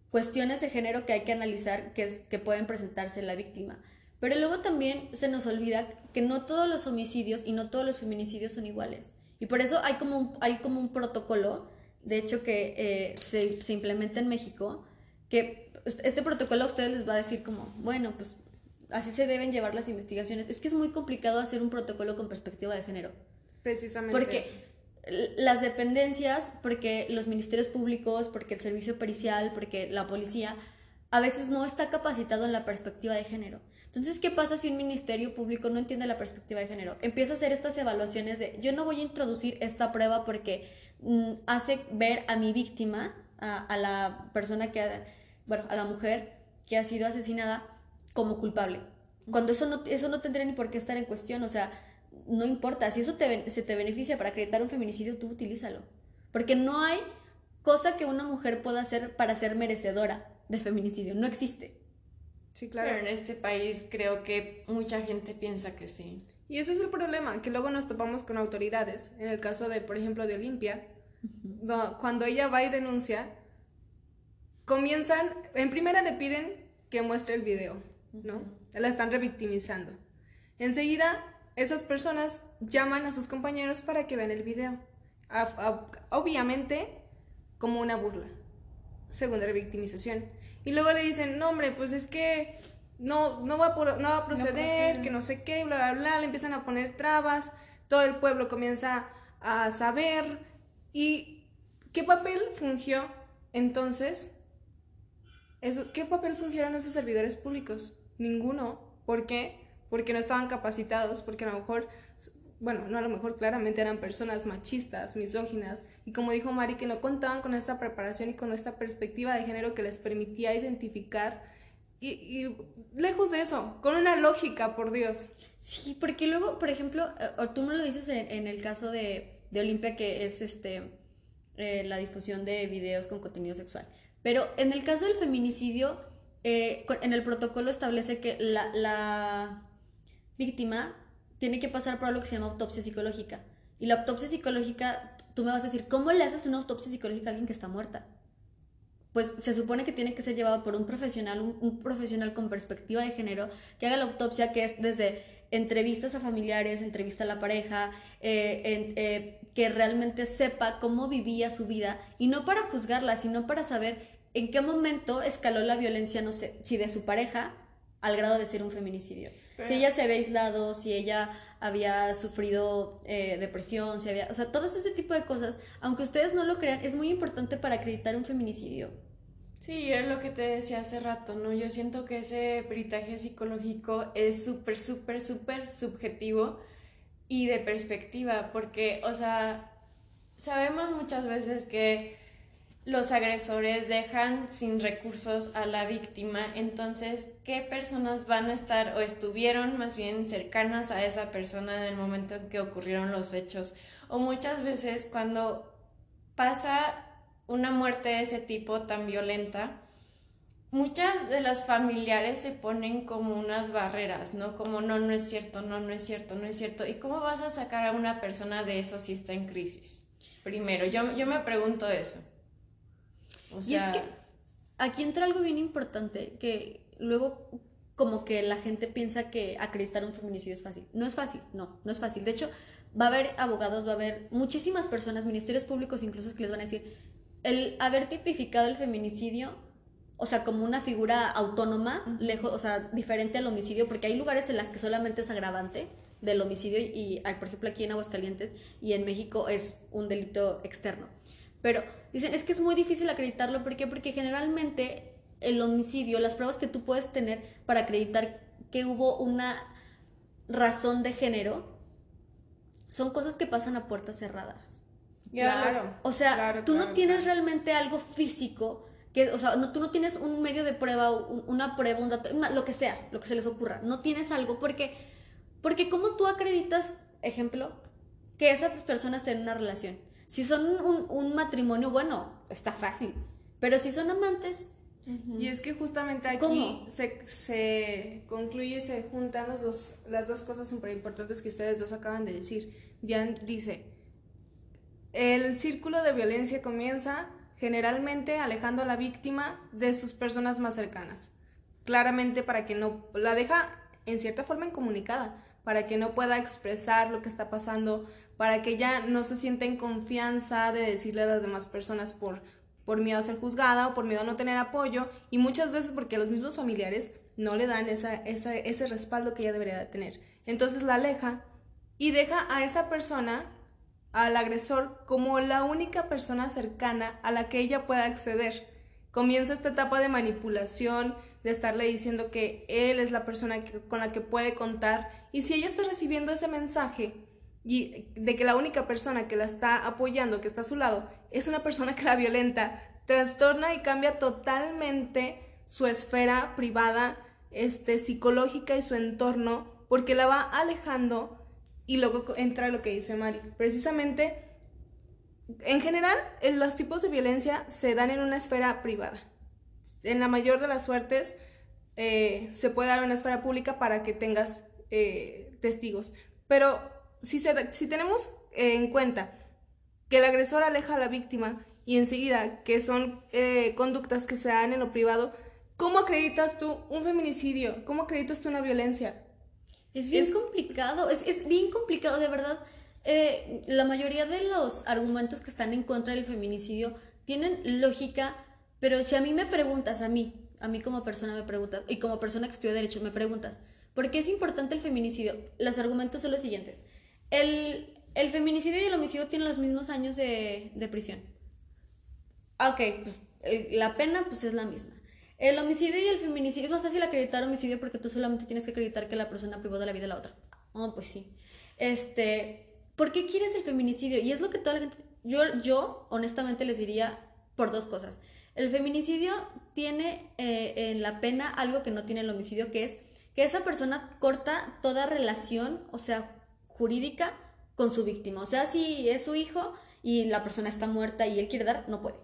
Speaker 1: cuestiones de género que hay que analizar que, que pueden presentarse en la víctima. Pero luego también se nos olvida que no todos los homicidios y no todos los feminicidios son iguales. Y por eso hay como un, hay como un protocolo, de hecho, que eh, se, implementa en México, que este protocolo a ustedes les va a decir como, bueno, pues así se deben llevar las investigaciones. Es que es muy complicado hacer un protocolo con perspectiva de género.
Speaker 3: Precisamente.
Speaker 1: Porque las dependencias, porque los ministerios públicos, porque el servicio pericial, porque la policía, a veces no está capacitado en la perspectiva de género. Entonces, ¿qué pasa si un ministerio público no entiende la perspectiva de género? Empieza a hacer estas evaluaciones de, yo no voy a introducir esta prueba porque mm, hace ver a mi víctima, a, la persona que, bueno, a la mujer que ha sido asesinada como culpable. Cuando eso no, eso no tendría ni por qué estar en cuestión, o sea, no importa, si eso te, se te beneficia para acreditar un feminicidio, tú utilízalo. Porque no hay cosa que una mujer pueda hacer para ser merecedora de feminicidio, no existe.
Speaker 2: Sí, claro. Pero en este país creo que mucha gente piensa que sí.
Speaker 3: Y ese es el problema, que luego nos topamos con autoridades. En el caso de, por ejemplo, de Olimpia, cuando ella va y denuncia, comienzan, en primera le piden que muestre el video, ¿no? La están revictimizando. Enseguida, esas personas llaman a sus compañeros para que vean el video. obviamente, como una burla. Segunda revictimización. Y luego le dicen, no, hombre, pues es que no, no, va, no va a proceder, que no sé qué, bla, bla, bla, le empiezan a poner trabas, todo el pueblo comienza a saber. ¿Y qué papel fungió entonces? ¿Qué papel fungieron esos servidores públicos? Ninguno. ¿Por qué? Porque no estaban capacitados, porque a lo mejor bueno, no a lo mejor claramente eran personas machistas, misóginas, y como dijo Mari, que no contaban con esta preparación y con esta perspectiva de género que les permitía identificar, y, lejos de eso, con una lógica, por Dios.
Speaker 1: Sí, porque luego, por ejemplo, eh, tú me lo dices en, el caso de, de, Olimpia, que es este, eh, la difusión de videos con contenido sexual, pero en el caso del feminicidio, eh, en el protocolo establece que la, la víctima tiene que pasar por algo que se llama autopsia psicológica. Y la autopsia psicológica, tú me vas a decir, ¿cómo le haces una autopsia psicológica a alguien que está muerta? Pues se supone que tiene que ser llevado por un profesional, un, profesional con perspectiva de género, que haga la autopsia, que es desde entrevistas a familiares, entrevista a la pareja, eh, eh, que realmente sepa cómo vivía su vida, y no para juzgarla, sino para saber en qué momento escaló la violencia, no sé, si de su pareja al grado de ser un feminicidio. Si ella se había aislado, si ella había sufrido eh, depresión, si había... O sea, todo ese tipo de cosas, aunque ustedes no lo crean, es muy importante para acreditar un feminicidio.
Speaker 2: Sí, es lo que te decía hace rato, ¿no? Yo siento que ese peritaje psicológico es súper, súper, súper subjetivo y de perspectiva, porque, o sea, sabemos muchas veces que los agresores dejan sin recursos a la víctima, entonces, ¿qué personas van a estar o estuvieron más bien cercanas a esa persona en el momento en que ocurrieron los hechos? O muchas veces cuando pasa una muerte de ese tipo tan violenta, muchas de las familiares se ponen como unas barreras, ¿no? Como no, no es cierto, no, no es cierto, no es cierto. ¿Y cómo vas a sacar a una persona de eso si está en crisis? Primero, yo, yo me pregunto eso
Speaker 1: y es que aquí entra algo bien importante, que luego como que la gente piensa que acreditar un feminicidio es fácil. No es fácil, no, no es fácil. De hecho, va a haber abogados, va a haber muchísimas personas, ministerios públicos incluso, que les van a decir, el haber tipificado el feminicidio, o sea, como una figura autónoma, lejos, o sea, diferente al homicidio, porque hay lugares en las que solamente es agravante del homicidio y, por ejemplo, aquí en Aguascalientes y en México es un delito externo. Pero dicen, es que es muy difícil acreditarlo. ¿Por qué? Porque generalmente el homicidio, las pruebas que tú puedes tener para acreditar que hubo una razón de género, son cosas que pasan a puertas cerradas.
Speaker 3: Claro.
Speaker 1: O sea, tú no tienes realmente algo físico, que, o sea, no, tú no tienes un medio de prueba, una prueba, un dato, lo que sea, lo que se les ocurra. No tienes algo porque, porque ¿cómo tú acreditas, ejemplo, que esas personas tienen una relación? Si son un, matrimonio, bueno, está fácil. Pero si son amantes,
Speaker 3: y es que justamente aquí se, se, concluye, se juntan los dos, las dos cosas súper importantes que ustedes dos acaban de decir. Jan dice, el círculo de violencia comienza generalmente alejando a la víctima de sus personas más cercanas. Claramente para que no la deja en cierta forma incomunicada, para que no pueda expresar lo que está pasando, para que ya no se sienta en confianza de decirle a las demás personas por, por miedo a ser juzgada o por miedo a no tener apoyo y muchas veces porque los mismos familiares no le dan esa, ese respaldo que ella debería de tener. Entonces la aleja y deja a esa persona, al agresor, como la única persona cercana a la que ella pueda acceder. Comienza esta etapa de manipulación, de estarle diciendo que él es la persona con la que puede contar. Y si ella está recibiendo ese mensaje y de que la única persona que la está apoyando, que está a su lado, es una persona que la violenta, trastorna y cambia totalmente su esfera privada, este, psicológica y su entorno, porque la va alejando y luego entra lo que dice Mari. Precisamente, en general, los tipos de violencia se dan en una esfera privada en la mayor de las suertes eh, se puede dar una esfera pública para que tengas eh, testigos. Pero si, si tenemos en cuenta que el agresor aleja a la víctima y enseguida que son eh, conductas que se dan en lo privado, ¿cómo acreditas tú un feminicidio? ¿Cómo acreditas tú una violencia?
Speaker 1: Es bien complicado, es, es, bien complicado, de verdad. la mayoría de los argumentos que están en contra del feminicidio tienen lógica pero si a mí me preguntas, a mí, a mí como persona me preguntas, y como persona que estudia Derecho me preguntas, ¿por qué es importante el feminicidio? Los argumentos son los siguientes. El, el feminicidio y el homicidio tienen los mismos años de, de prisión. Ok, pues la pena pues es la misma. El homicidio y el feminicidio es más fácil acreditar homicidio porque tú solamente tienes que acreditar que la persona privó de la vida de la otra. Oh, pues sí. Este, ¿por qué quieres el feminicidio? Y es lo que toda la gente, yo, yo honestamente les diría por dos cosas. El feminicidio tiene eh, en la pena algo que no tiene el homicidio, que es que esa persona corta toda relación, o sea, jurídica con su víctima. O sea, si es su hijo y la persona está muerta y él quiere dar, no puede.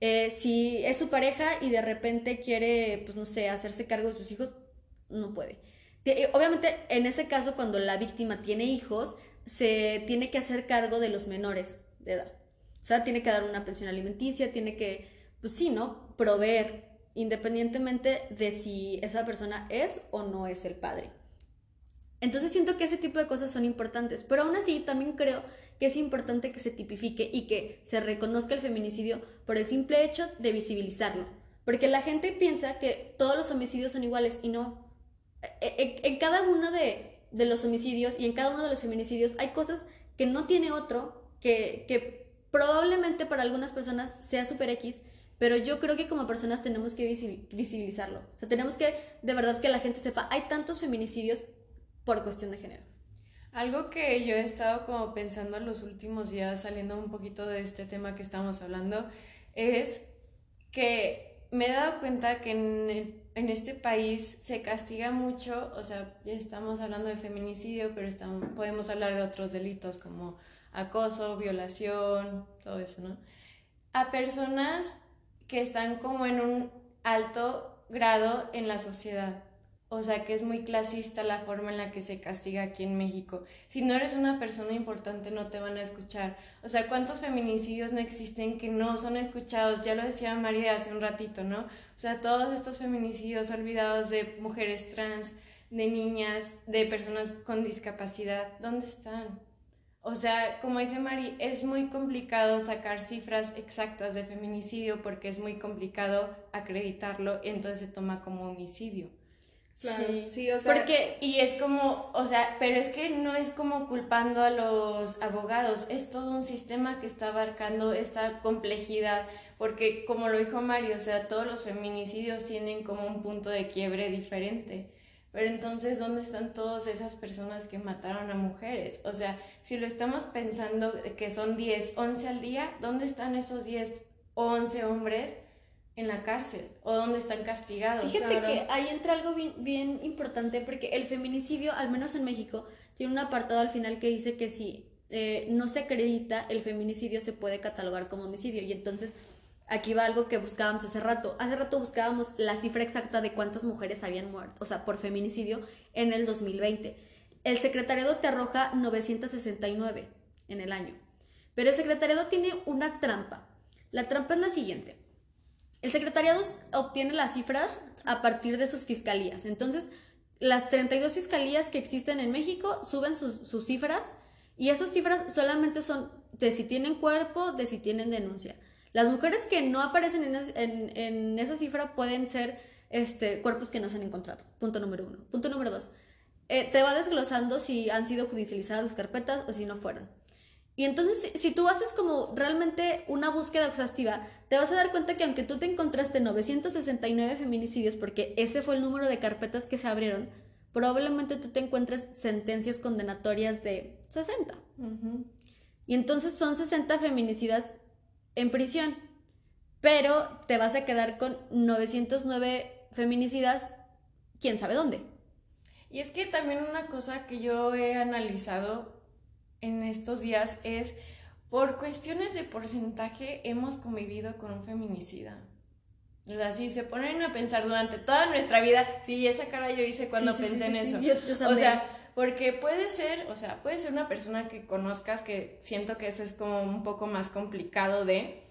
Speaker 1: Eh, si es su pareja y de repente quiere, pues no sé, hacerse cargo de sus hijos, no puede. Eh, obviamente, en ese caso, cuando la víctima tiene hijos, se tiene que hacer cargo de los menores de edad. O sea, tiene que dar una pensión alimenticia, tiene que pues sí, ¿no? Proveer, independientemente de si esa persona es o no es el padre. Entonces siento que ese tipo de cosas son importantes, pero aún así también creo que es importante que se tipifique y que se reconozca el feminicidio por el simple hecho de visibilizarlo. Porque la gente piensa que todos los homicidios son iguales y no. E, e, en, cada uno de, de, los homicidios y en cada uno de los feminicidios hay cosas que no tiene otro, que, que probablemente para algunas personas sea super X, pero yo creo que como personas tenemos que visibilizarlo. O sea, tenemos que, de verdad, que la gente sepa, hay tantos feminicidios por cuestión de género.
Speaker 2: Algo que yo he estado como pensando en los últimos días, saliendo un poquito de este tema que estamos hablando, es que me he dado cuenta que en, este país se castiga mucho, o sea, ya estamos hablando de feminicidio, pero estamos, podemos hablar de otros delitos como acoso, violación, todo eso, ¿no? A personas que están como en un alto grado en la sociedad. O sea que es muy clasista la forma en la que se castiga aquí en México. Si no eres una persona importante no te van a escuchar. O sea, ¿cuántos feminicidios no existen que no son escuchados? Ya lo decía María hace un ratito, ¿no? O sea, todos estos feminicidios olvidados de mujeres trans, de niñas, de personas con discapacidad, ¿dónde están? O sea, como dice Mari, es muy complicado sacar cifras exactas de feminicidio porque es muy complicado acreditarlo y entonces se toma como homicidio.
Speaker 3: Claro, sí. o sea,
Speaker 2: porque y es como, o sea, pero es que no es como culpando a los abogados, es todo un sistema que está abarcando esta complejidad, porque como lo dijo Mario, o sea, todos los feminicidios tienen como un punto de quiebre diferente. Pero entonces, ¿dónde están todas esas personas que mataron a mujeres? O sea, si lo estamos pensando que son 10, 11 al día, ¿dónde están esos 10 o 11 hombres en la cárcel? ¿O dónde están castigados?
Speaker 1: Fíjate que ahí entra algo bien, importante porque el feminicidio, al menos en México, tiene un apartado al final que dice que si eh, no se acredita el feminicidio se puede catalogar como homicidio. Y entonces Aquí va algo que buscábamos hace rato. Hace rato buscábamos la cifra exacta de cuántas mujeres habían muerto, o sea, por feminicidio en el 2020. El secretariado te arroja 969 en el año. Pero el secretariado tiene una trampa. La trampa es la siguiente. El secretariado obtiene las cifras a partir de sus fiscalías. Entonces, las 32 fiscalías que existen en México suben sus, cifras y esas cifras solamente son de si tienen cuerpo, de si tienen denuncia. Las mujeres que no aparecen en, esa cifra pueden ser este, cuerpos que no se han encontrado. Punto número uno. Punto número dos. Eh, te va desglosando si han sido judicializadas las carpetas o si no fueron. Y entonces, si, tú haces como realmente una búsqueda exhaustiva, te vas a dar cuenta que aunque tú te encontraste 969 feminicidios, porque ese fue el número de carpetas que se abrieron, probablemente tú te encuentres sentencias condenatorias de 60. Y entonces son 60 feminicidas en prisión, pero te vas a quedar con 909 feminicidas, quién sabe dónde.
Speaker 2: Y es que también una cosa que yo he analizado en estos días es, por cuestiones de porcentaje, hemos convivido con un feminicida. O sea, si se ponen a pensar durante toda nuestra vida, sí, esa cara yo hice cuando pensé en eso. o sea, porque puede ser, o sea, puede ser una persona que conozcas que siento que eso es como un poco más complicado de,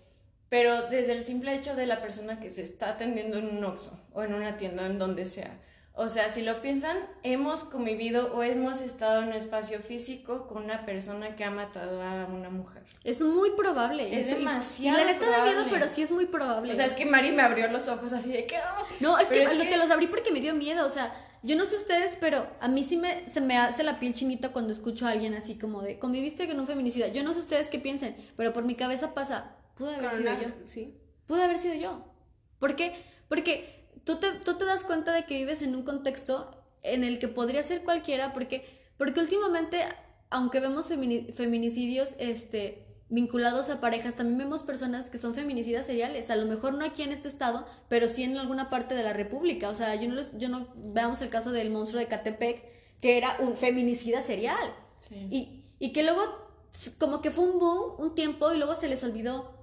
Speaker 2: pero desde el simple hecho de la persona que se está atendiendo en un Oxxo o en una tienda en donde sea, o sea, si lo piensan, hemos convivido o hemos estado en un espacio físico con una persona que ha matado a una mujer.
Speaker 1: Es muy probable.
Speaker 2: Es demasiado.
Speaker 1: Y la neta da miedo, pero sí es muy probable.
Speaker 2: O sea, es que Mari me abrió los ojos así de que. ¡ah!
Speaker 1: No, es que, lo que... los abrí porque me dio miedo. O sea, yo no sé ustedes, pero a mí sí me, se me hace la piel chinita cuando escucho a alguien así como de conviviste con un feminicida. Yo no sé ustedes qué piensen, pero por mi cabeza pasa, pudo haber sido yo. Sí. Pudo haber sido yo. ¿Por qué? Porque tú te, tú te das cuenta de que vives en un contexto en el que podría ser cualquiera, porque, porque últimamente, aunque vemos feminicidios este, vinculados a parejas, también vemos personas que son feminicidas seriales. A lo mejor no aquí en este estado, pero sí en alguna parte de la República. O sea, yo no, les, yo no veamos el caso del monstruo de Catepec, que era un feminicida serial. Y, y que luego, como que fue un boom un tiempo y luego se les olvidó.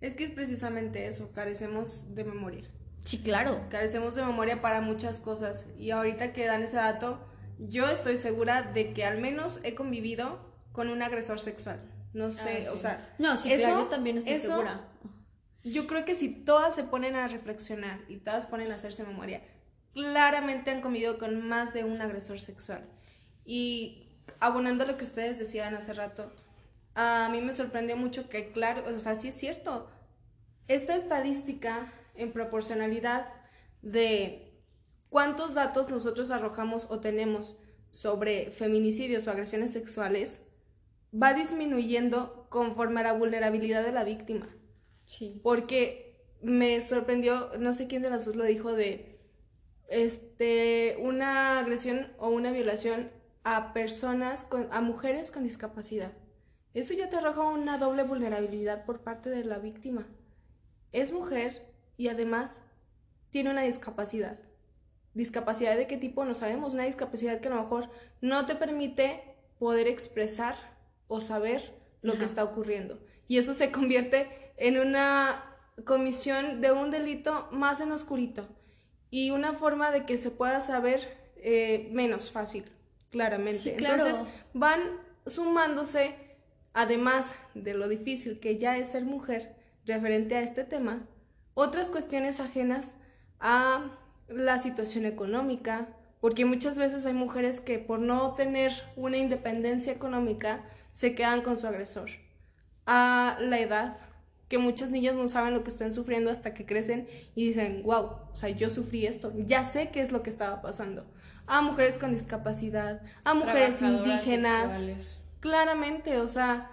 Speaker 3: Es que es precisamente eso, carecemos de memoria.
Speaker 1: Sí, claro.
Speaker 3: Carecemos de memoria para muchas cosas. Y ahorita que dan ese dato, yo estoy segura de que al menos he convivido con un agresor sexual. No sé,
Speaker 1: ah,
Speaker 3: o sea.
Speaker 1: No, sí, eso, yo también estoy segura.
Speaker 3: Yo creo que si todas se ponen a reflexionar y todas ponen a hacerse memoria, claramente han convivido con más de un agresor sexual. Y abonando lo que ustedes decían hace rato, a mí me sorprendió mucho que, claro, o sea, sí es cierto. Esta estadística en proporcionalidad de cuántos datos nosotros arrojamos o tenemos sobre feminicidios o agresiones sexuales va disminuyendo conforme a la vulnerabilidad de la víctima. Sí. Porque me sorprendió, no sé quién de las dos lo dijo, de este, una agresión o una violación a personas, con, a mujeres con discapacidad. Eso ya te arroja una doble vulnerabilidad por parte de la víctima. Es mujer, y además tiene una discapacidad. ¿Discapacidad de qué tipo? No sabemos. Una discapacidad que a lo mejor no te permite poder expresar o saber lo que está ocurriendo. Y eso se convierte en una comisión de un delito más en oscurito y una forma de que se pueda saber eh, menos fácil, claramente. Entonces van sumándose, además de lo difícil que ya es ser mujer referente a este tema, otras cuestiones ajenas a la situación económica, porque muchas veces hay mujeres que por no tener una independencia económica se quedan con su agresor. A la edad, que muchas niñas no saben lo que están sufriendo hasta que crecen y dicen, wow, o sea, yo sufrí esto, ya sé qué es lo que estaba pasando. A mujeres con discapacidad, a mujeres indígenas. Claramente, o sea,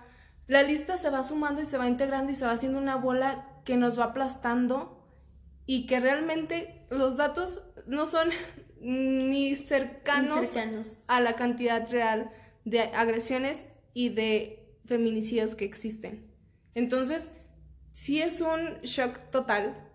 Speaker 3: la lista se va sumando y se va integrando y se va haciendo una bola que nos va aplastando y que realmente los datos no son ni cercanos, a la cantidad real de agresiones y de feminicidios que existen. Entonces, sí es un shock total,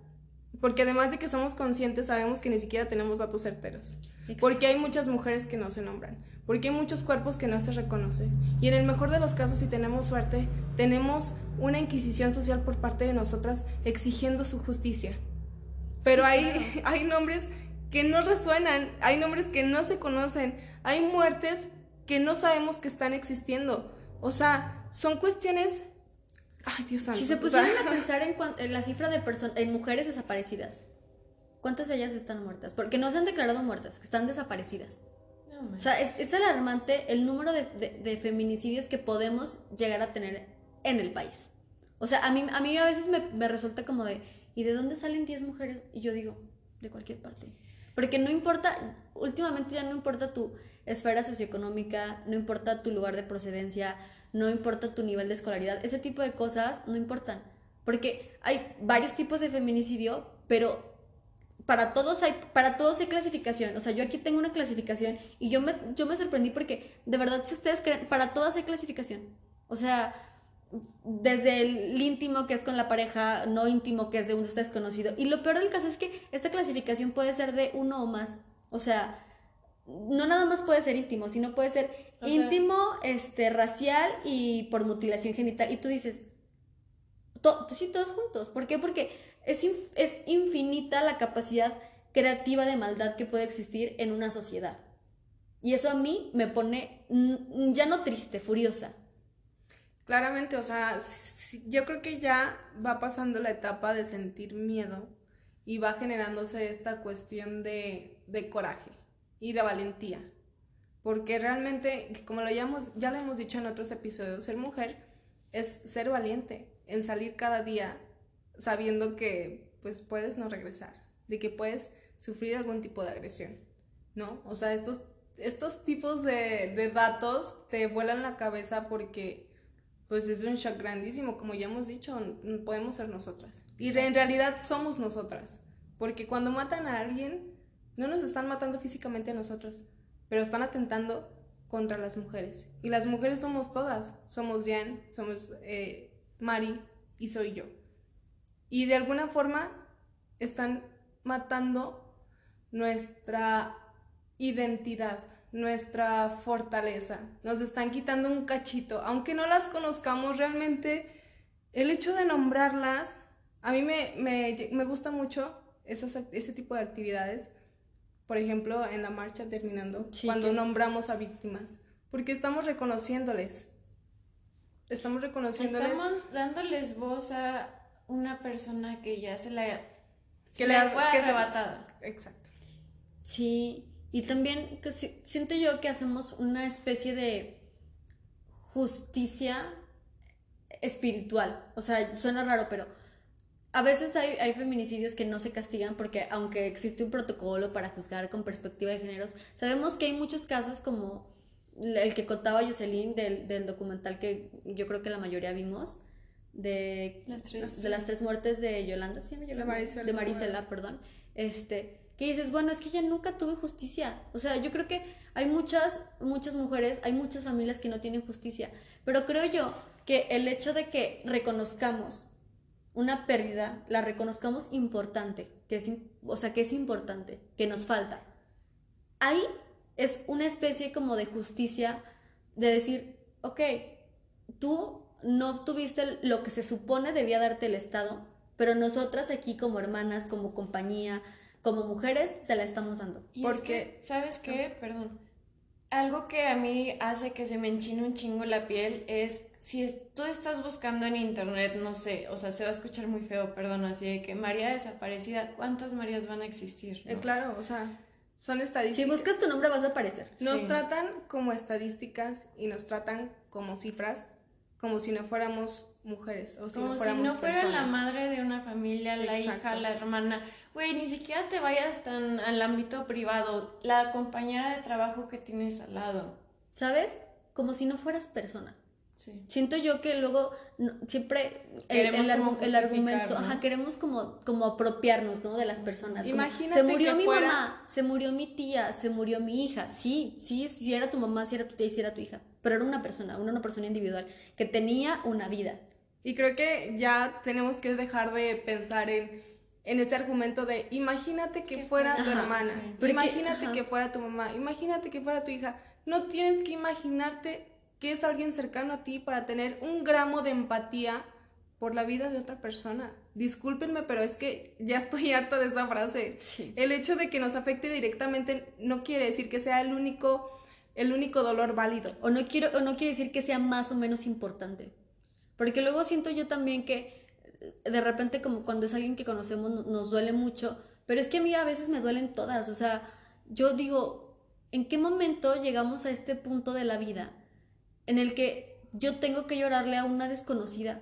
Speaker 3: porque además de que somos conscientes, sabemos que ni siquiera tenemos datos certeros. Porque hay muchas mujeres que no se nombran, porque hay muchos cuerpos que no se reconocen. Y en el mejor de los casos, si tenemos suerte, tenemos una inquisición social por parte de nosotras exigiendo su justicia. Pero hay, hay nombres que no resuenan, hay nombres que no se conocen, hay muertes que no sabemos que están existiendo. O sea, son cuestiones... Ay, Dios santo.
Speaker 1: Si se
Speaker 3: o sea,
Speaker 1: pusieran a pensar en, la cifra de personas, en mujeres desaparecidas, ¿cuántas de ellas están muertas? Porque no se han declarado muertas, están desaparecidas. O sea, es, alarmante el número de feminicidios que podemos llegar a tener en el país. O sea, a mí, a mí a veces me, me resulta como de, ¿y de dónde salen 10 mujeres? Y yo digo, de cualquier parte. Porque no importa, últimamente ya no importa tu esfera socioeconómica, no importa tu lugar de procedencia, no importa tu nivel de escolaridad, ese tipo de cosas no importan. Porque hay varios tipos de feminicidio, pero para todos hay para todos hay clasificación. O sea, yo aquí tengo una clasificación y yo me yo me sorprendí porque de verdad si ustedes creen para todas hay clasificación. O sea, desde el íntimo que es con la pareja, no íntimo que es de un desconocido. Y lo peor del caso es que esta clasificación puede ser de uno o más. O sea, no nada más puede ser íntimo, sino puede ser
Speaker 2: O sea-
Speaker 1: íntimo, este, racial y por mutilación genital. Y tú dices, to- sí, todos juntos. ¿Por qué? Porque es, es infinita la capacidad creativa de maldad que puede existir en una sociedad. Y eso a mí me pone ya no triste, furiosa.
Speaker 3: Claramente, o sea, yo creo que ya va pasando la etapa de sentir miedo y va generándose esta cuestión de, de coraje y de valentía. Porque realmente, como lo ya, hemos- ya lo hemos dicho en otros episodios, ser mujer es ser valiente en salir cada día sabiendo que pues puedes no regresar, de que puedes sufrir algún tipo de agresión, ¿no? O sea, estos, estos tipos de, de datos te vuelan la cabeza porque pues es un shock grandísimo, como ya hemos dicho, podemos ser nosotras. Y en realidad somos nosotras, porque cuando matan a alguien, no nos están matando físicamente a nosotros, pero están atentando contra las mujeres. Y las mujeres somos todas, somos Jan, somos eh, Mari y soy yo. Y de alguna forma están matando nuestra identidad, nuestra fortaleza. Nos están quitando un cachito. Aunque no las conozcamos realmente, el hecho de nombrarlas, a mí me, me, me gusta mucho esas, ese tipo de actividades. Por ejemplo, en la marcha terminando, cuando nombramos a víctimas. Porque estamos reconociéndoles. Estamos reconociéndoles.
Speaker 2: Estamos dándoles voz a una persona que ya se la,
Speaker 3: Que
Speaker 2: que
Speaker 3: le
Speaker 2: le
Speaker 3: ha-
Speaker 2: fue
Speaker 3: que se-
Speaker 2: arrebatada.
Speaker 3: Exacto.
Speaker 1: Sí, y también que si- siento yo que hacemos una especie de justicia espiritual. O sea, suena raro, pero a veces hay, hay feminicidios que no se castigan porque aunque existe un protocolo para juzgar con perspectiva de géneros, sabemos que hay muchos casos como el que contaba Jocelyn del, del documental que yo creo que la mayoría vimos, de
Speaker 2: Las tres.
Speaker 1: de las tres muertes de Yolanda, ¿sí Yolanda?
Speaker 3: Marisela
Speaker 1: De Marisela, perdón. Este, que dices, bueno, es que ya nunca tuve justicia. O sea, yo creo que hay muchas, muchas mujeres, hay muchas familias que no tienen justicia. Pero creo yo que el hecho de que reconozcamos una pérdida, la reconozcamos importante, que es, o sea, que es importante, que nos falta. Ahí es una especie como de justicia de decir, ok, tú no obtuviste lo que se supone debía darte el Estado, pero nosotras aquí como hermanas, como compañía, como mujeres, te la estamos dando.
Speaker 2: Y es
Speaker 3: Porque-
Speaker 2: que, ¿sabes qué? Perdón. Algo que a mí hace que se me enchine un chingo la piel es si es- tú estás buscando en internet, no sé, o sea, se va a escuchar muy feo, perdón, así de que María desaparecida, ¿cuántas Marías van a existir?
Speaker 3: Eh, claro, o sea, son
Speaker 1: Si
Speaker 3: estadísticas.
Speaker 1: buscas tu nombre vas a aparecer.
Speaker 3: Nos
Speaker 2: Sí.
Speaker 3: tratan como estadísticas y nos tratan como cifras, como si no fuéramos mujeres o si
Speaker 2: Como
Speaker 3: no
Speaker 2: si
Speaker 3: fuéramos
Speaker 2: no fuera la
Speaker 3: personas.
Speaker 2: madre de una familia, la hija,
Speaker 3: Exacto.
Speaker 2: la hermana. Güey, ni siquiera te vayas tan al ámbito privado. La compañera de trabajo que tienes al lado.
Speaker 1: ¿Sabes? Como si no fueras persona.
Speaker 2: Sí.
Speaker 1: Siento yo que luego no- siempre el, el argu-
Speaker 2: como
Speaker 1: el argumento,
Speaker 2: ¿no?
Speaker 1: ajá, queremos como, como apropiarnos, ¿no? De las personas. como,
Speaker 3: Imagínate
Speaker 1: se murió
Speaker 3: que
Speaker 1: mi
Speaker 3: fuera-
Speaker 1: mamá, se murió mi tía, se murió mi hija. Sí, sí, sí era tu mamá, sí era tu tía, y sí era tu hija. Pero era una persona, una, una persona individual que tenía una vida.
Speaker 3: Y creo que ya tenemos que dejar de pensar en, en ese argumento de imagínate que fuera tu
Speaker 1: Ajá,
Speaker 3: hermana,
Speaker 2: sí.
Speaker 1: Porque-
Speaker 3: imagínate
Speaker 1: ajá.
Speaker 3: que fuera tu mamá, imagínate que fuera tu hija. No tienes que imaginarte que es alguien cercano a ti para tener un gramo de empatía por la vida de otra persona. Discúlpenme, pero es que ya estoy harta de esa frase.
Speaker 1: Sí.
Speaker 3: El hecho de que nos afecte directamente no quiere decir que sea el único el único dolor válido.
Speaker 1: O no quiero, o no quiere decir que sea más o menos importante. Porque luego siento yo también que eh, de repente como cuando es alguien que conocemos no- nos duele mucho, pero es que a mí a veces me duelen todas. O sea, yo digo, ¿en qué momento llegamos a este punto de la vida en el que yo tengo que llorarle a una desconocida?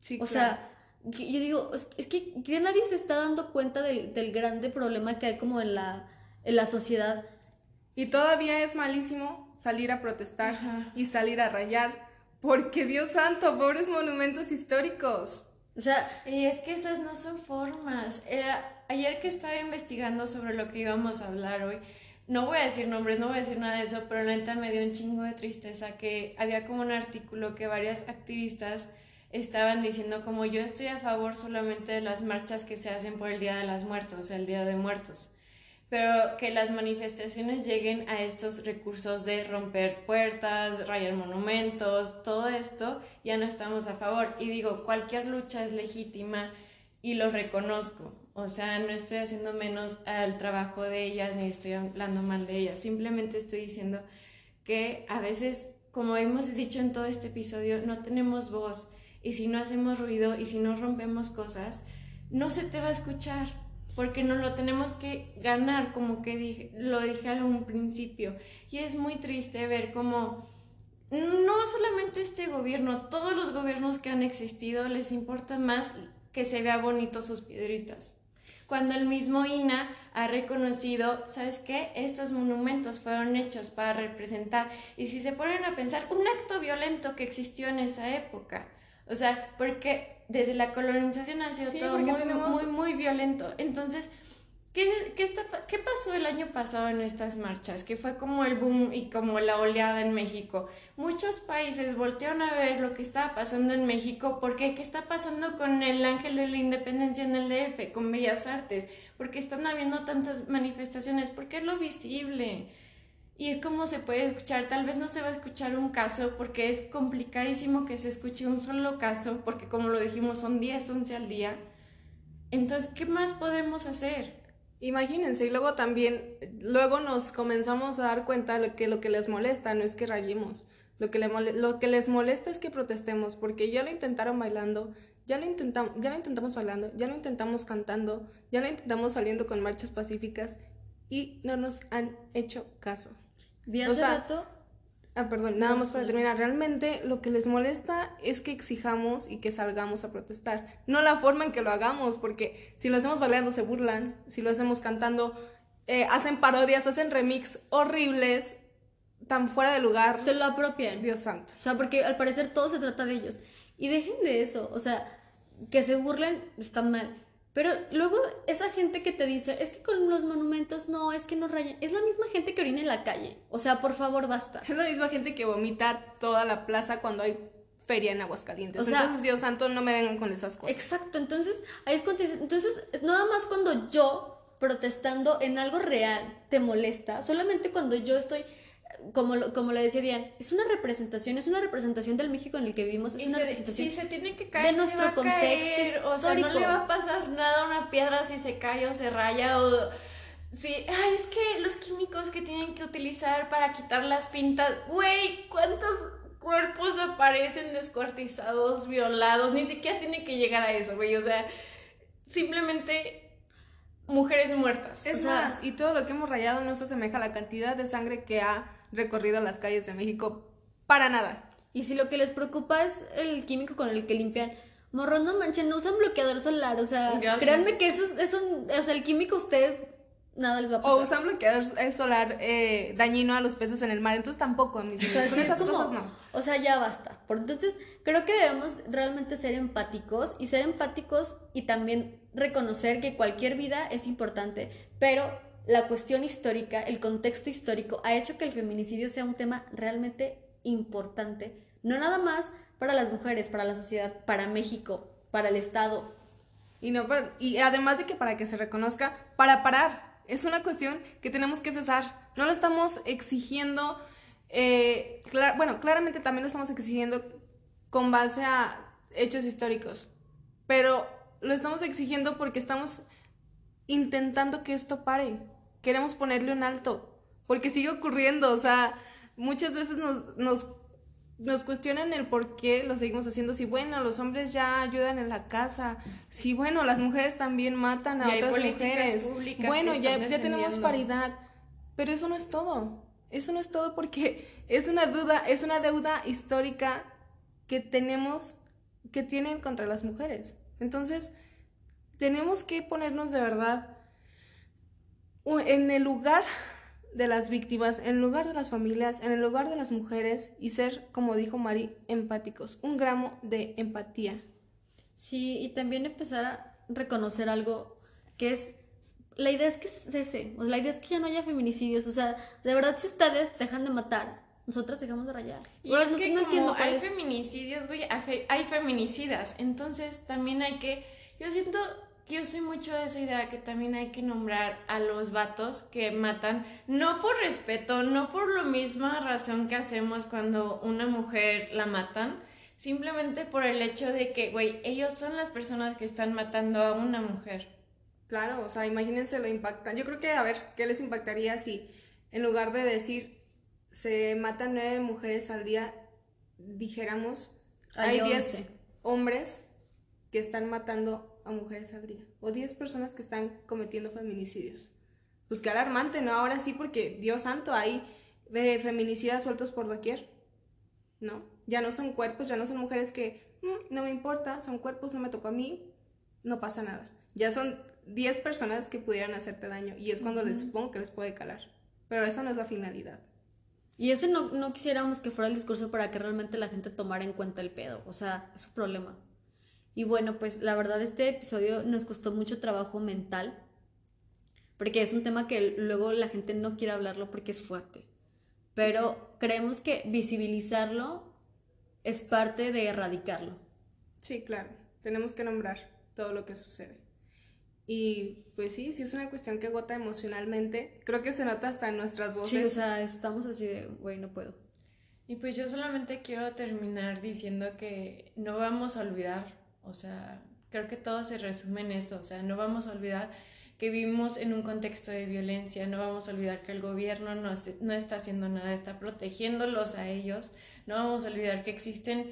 Speaker 3: Sí,
Speaker 1: O
Speaker 3: claro.
Speaker 1: sea, yo digo, es, que nadie se está dando cuenta del, del grande problema que hay como en la, en la sociedad.
Speaker 3: Y todavía es malísimo salir a protestar
Speaker 2: Ajá.
Speaker 3: y salir a rayar. Porque Dios santo, pobres monumentos históricos.
Speaker 1: O sea,
Speaker 2: Y es que esas no son formas. Eh, ayer que estaba investigando sobre lo que íbamos a hablar hoy, no voy a decir nombres, no voy a decir nada de eso, pero neta me dio un chingo de tristeza que había como un artículo que varias activistas estaban diciendo como yo estoy a favor solamente de las marchas que se hacen por el Día de las Muertos, el Día de Muertos. Pero que las manifestaciones lleguen a estos recursos de romper puertas, rayar monumentos, todo esto, ya no estamos a favor. Y digo, cualquier lucha es legítima y lo reconozco. O sea, no estoy haciendo menos al trabajo de ellas ni estoy hablando mal de ellas. Simplemente estoy diciendo que a veces, como hemos dicho en todo este episodio, no tenemos voz. Y si no hacemos ruido y si no rompemos cosas, no se te va a escuchar. Porque no lo tenemos que ganar, como que dije, lo dije a un principio. Y es muy triste ver cómo no solamente este gobierno, todos los gobiernos que han existido les importa más que se vea bonito sus piedritas. Cuando el mismo INA ha reconocido, ¿sabes qué? Estos monumentos fueron hechos para representar. Y si se ponen a pensar, un acto violento que existió en esa época. O sea, porque desde la colonización ha sido
Speaker 3: Sí,
Speaker 2: todo muy,
Speaker 3: tenemos-
Speaker 2: muy, muy violento. Entonces, ¿Qué, qué, está, ¿Qué pasó el año pasado en estas marchas? Que fue como el boom y como la oleada en México. Muchos países voltearon a ver lo que estaba pasando en México porque ¿qué está pasando con el Ángel de la Independencia en el DF, con Bellas Artes? Porque están habiendo tantas manifestaciones, porque es lo visible. Y es como se puede escuchar, tal vez no se va a escuchar un caso porque es complicadísimo que se escuche un solo caso, porque como lo dijimos son 10, 11 al día. Entonces, ¿qué más podemos hacer?
Speaker 3: Imagínense, y luego también, luego nos comenzamos a dar cuenta de que lo que les molesta no es que rayemos, lo que, les molesta es que protestemos, porque ya lo intentaron bailando, ya lo, intentamos, ya lo intentamos bailando, ya lo intentamos cantando, ya lo intentamos saliendo con marchas pacíficas y no nos han hecho caso.
Speaker 1: Vi
Speaker 3: O
Speaker 1: hace
Speaker 3: sea,
Speaker 1: rato
Speaker 3: Ah, perdón, nada
Speaker 1: No,
Speaker 3: más para terminar. Realmente lo que les molesta es que exijamos y que salgamos a protestar. No la forma en que lo hagamos, porque si lo hacemos bailando se burlan, si lo hacemos cantando, eh, hacen parodias, hacen remix horribles, tan fuera de lugar.
Speaker 1: se lo apropian.
Speaker 3: Dios santo.
Speaker 1: O sea, porque al parecer todo se trata de ellos. Y dejen de eso, o sea, que se burlen está mal. Pero luego esa gente que te dice, es que con los monumentos no, es que no rayan, es la misma gente que orina en la calle. O sea, por favor, basta.
Speaker 3: Es la misma gente que vomita toda la plaza cuando hay feria en Aguascalientes.
Speaker 1: O sea-
Speaker 3: Entonces, Dios santo, no me vengan con esas cosas.
Speaker 1: Exacto, entonces ahí es cuando entonces nada más cuando yo protestando en algo real te molesta, solamente cuando yo estoy como lo- como le decía Diane, es una representación, es una representación del México en el que vivimos, es
Speaker 2: Y
Speaker 1: una
Speaker 2: se-
Speaker 1: representación
Speaker 2: si se tiene que caer,
Speaker 1: de nuestro
Speaker 2: se va a
Speaker 1: contexto
Speaker 2: caer. O sea, no le va a pasar nada a una piedra si se cae o se raya o... Sí, ay, es que los químicos que tienen que utilizar para quitar las pintas, güey, ¿cuántos cuerpos aparecen descuartizados, violados? Ni siquiera tiene que llegar a eso, güey, o sea, simplemente mujeres muertas.
Speaker 3: Es
Speaker 1: O sea-
Speaker 3: más, y todo lo que hemos rayado no se asemeja a la cantidad de sangre que ha recorrido las calles de México para nada.
Speaker 1: Y si lo que les preocupa es el químico con el que limpian, morrón, no manchen, no usan bloqueador solar, o sea,
Speaker 2: Ya
Speaker 1: créanme que eso es, eso, o sea, el químico ustedes nada les va a pasar.
Speaker 3: O usan bloqueador eh, solar eh, dañino a los peces en el mar, entonces tampoco, mis
Speaker 1: O sea, sí es como,
Speaker 3: cosas no.
Speaker 1: o sea, ya basta. Por, entonces, creo que debemos realmente ser empáticos y ser empáticos y también reconocer que cualquier vida es importante, pero la cuestión histórica, el contexto histórico ha hecho que el feminicidio sea un tema realmente importante, no nada más para las mujeres, para la sociedad, para México, para el Estado.
Speaker 3: Y, no, y además de que para que se reconozca, para parar. Es una cuestión que tenemos que cesar. No lo estamos exigiendo, eh, bueno, claramente también lo estamos exigiendo con base a hechos históricos, pero lo estamos exigiendo porque estamos intentando que esto pare. Queremos ponerle un alto, porque sigue ocurriendo, o sea, muchas veces nos, nos, nos cuestionan el por qué lo seguimos haciendo. Si, bueno, los hombres ya ayudan en la casa. Si, bueno, las mujeres también matan a otras mujeres. Bueno, ya, ya tenemos paridad. Pero eso no es todo. Eso no es todo porque es una duda, es una deuda histórica que tenemos, que tienen contra las mujeres. Entonces, tenemos que ponernos de verdad en el lugar de las víctimas, en el lugar de las familias, en el lugar de las mujeres y ser, como dijo Mari, empáticos, un gramo de empatía.
Speaker 1: Sí, y también empezar a reconocer algo que es, la idea es que es ese, o sea, la idea es que ya no haya feminicidios, o sea, de verdad si ustedes dejan de matar, nosotras dejamos de rayar.
Speaker 2: Y
Speaker 1: Bueno,
Speaker 2: es
Speaker 1: no-
Speaker 2: que
Speaker 1: no
Speaker 2: como
Speaker 1: entiendo
Speaker 2: hay
Speaker 1: es-
Speaker 2: feminicidios, güey, hay feminicidas. Entonces también hay que. Yo siento que yo soy mucho de esa idea que también hay que nombrar a los vatos que matan, no por respeto, no por la misma razón que hacemos cuando una mujer la matan, simplemente por el hecho de que, güey, ellos son las personas que están matando a una mujer.
Speaker 3: Claro, o sea, imagínense lo impactan. Yo creo que, a ver, ¿qué les impactaría si en lugar de decir se matan nueve mujeres al día, dijéramos,
Speaker 1: Hay
Speaker 3: hay diez hombres que están matando a mujeres al día? O diez personas que están cometiendo feminicidios. Pues qué alarmante, ¿no? Ahora sí, porque Dios santo, hay eh, feminicidas sueltos por doquier, ¿no? Ya no son cuerpos, ya no son mujeres que "Mm, no me importa, son cuerpos, no me tocó a mí, no pasa nada. Ya son 10 personas que pudieran hacerte daño y es cuando les supongo que les puede calar. Pero esa no es la finalidad.
Speaker 1: Y ese no, no quisiéramos que fuera el discurso para que realmente la gente tomara en cuenta el pedo, o sea, es su problema. Y bueno, pues la verdad este episodio nos costó mucho trabajo mental, porque es un tema que luego la gente no quiere hablarlo porque es fuerte. Pero creemos que visibilizarlo es parte de erradicarlo.
Speaker 3: Sí, claro. Tenemos que nombrar todo lo que sucede. Y pues sí, sí es una cuestión que agota emocionalmente. Creo que se nota hasta en nuestras voces.
Speaker 1: Sí, o sea, estamos así de, güey, no puedo.
Speaker 2: Y pues yo solamente quiero terminar diciendo que no vamos a olvidar, o sea, creo que todo se resume en eso, o sea, no vamos a olvidar que vivimos en un contexto de violencia, no vamos a olvidar que el gobierno no, hace- no está haciendo nada, está protegiéndolos a ellos, no vamos a olvidar que existen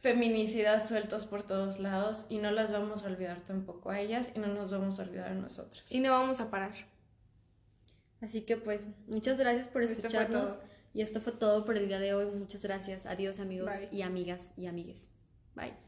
Speaker 2: feminicidas sueltos por todos lados y no las vamos a olvidar tampoco a ellas y no nos vamos a olvidar a nosotros.
Speaker 3: Y no vamos a parar.
Speaker 1: Así que pues, muchas gracias por
Speaker 3: Esto
Speaker 1: escucharnos.
Speaker 3: todo.
Speaker 1: Y esto fue todo por el día de hoy. Muchas gracias. Adiós amigos
Speaker 3: Bye.
Speaker 1: y amigas y amigues. Bye.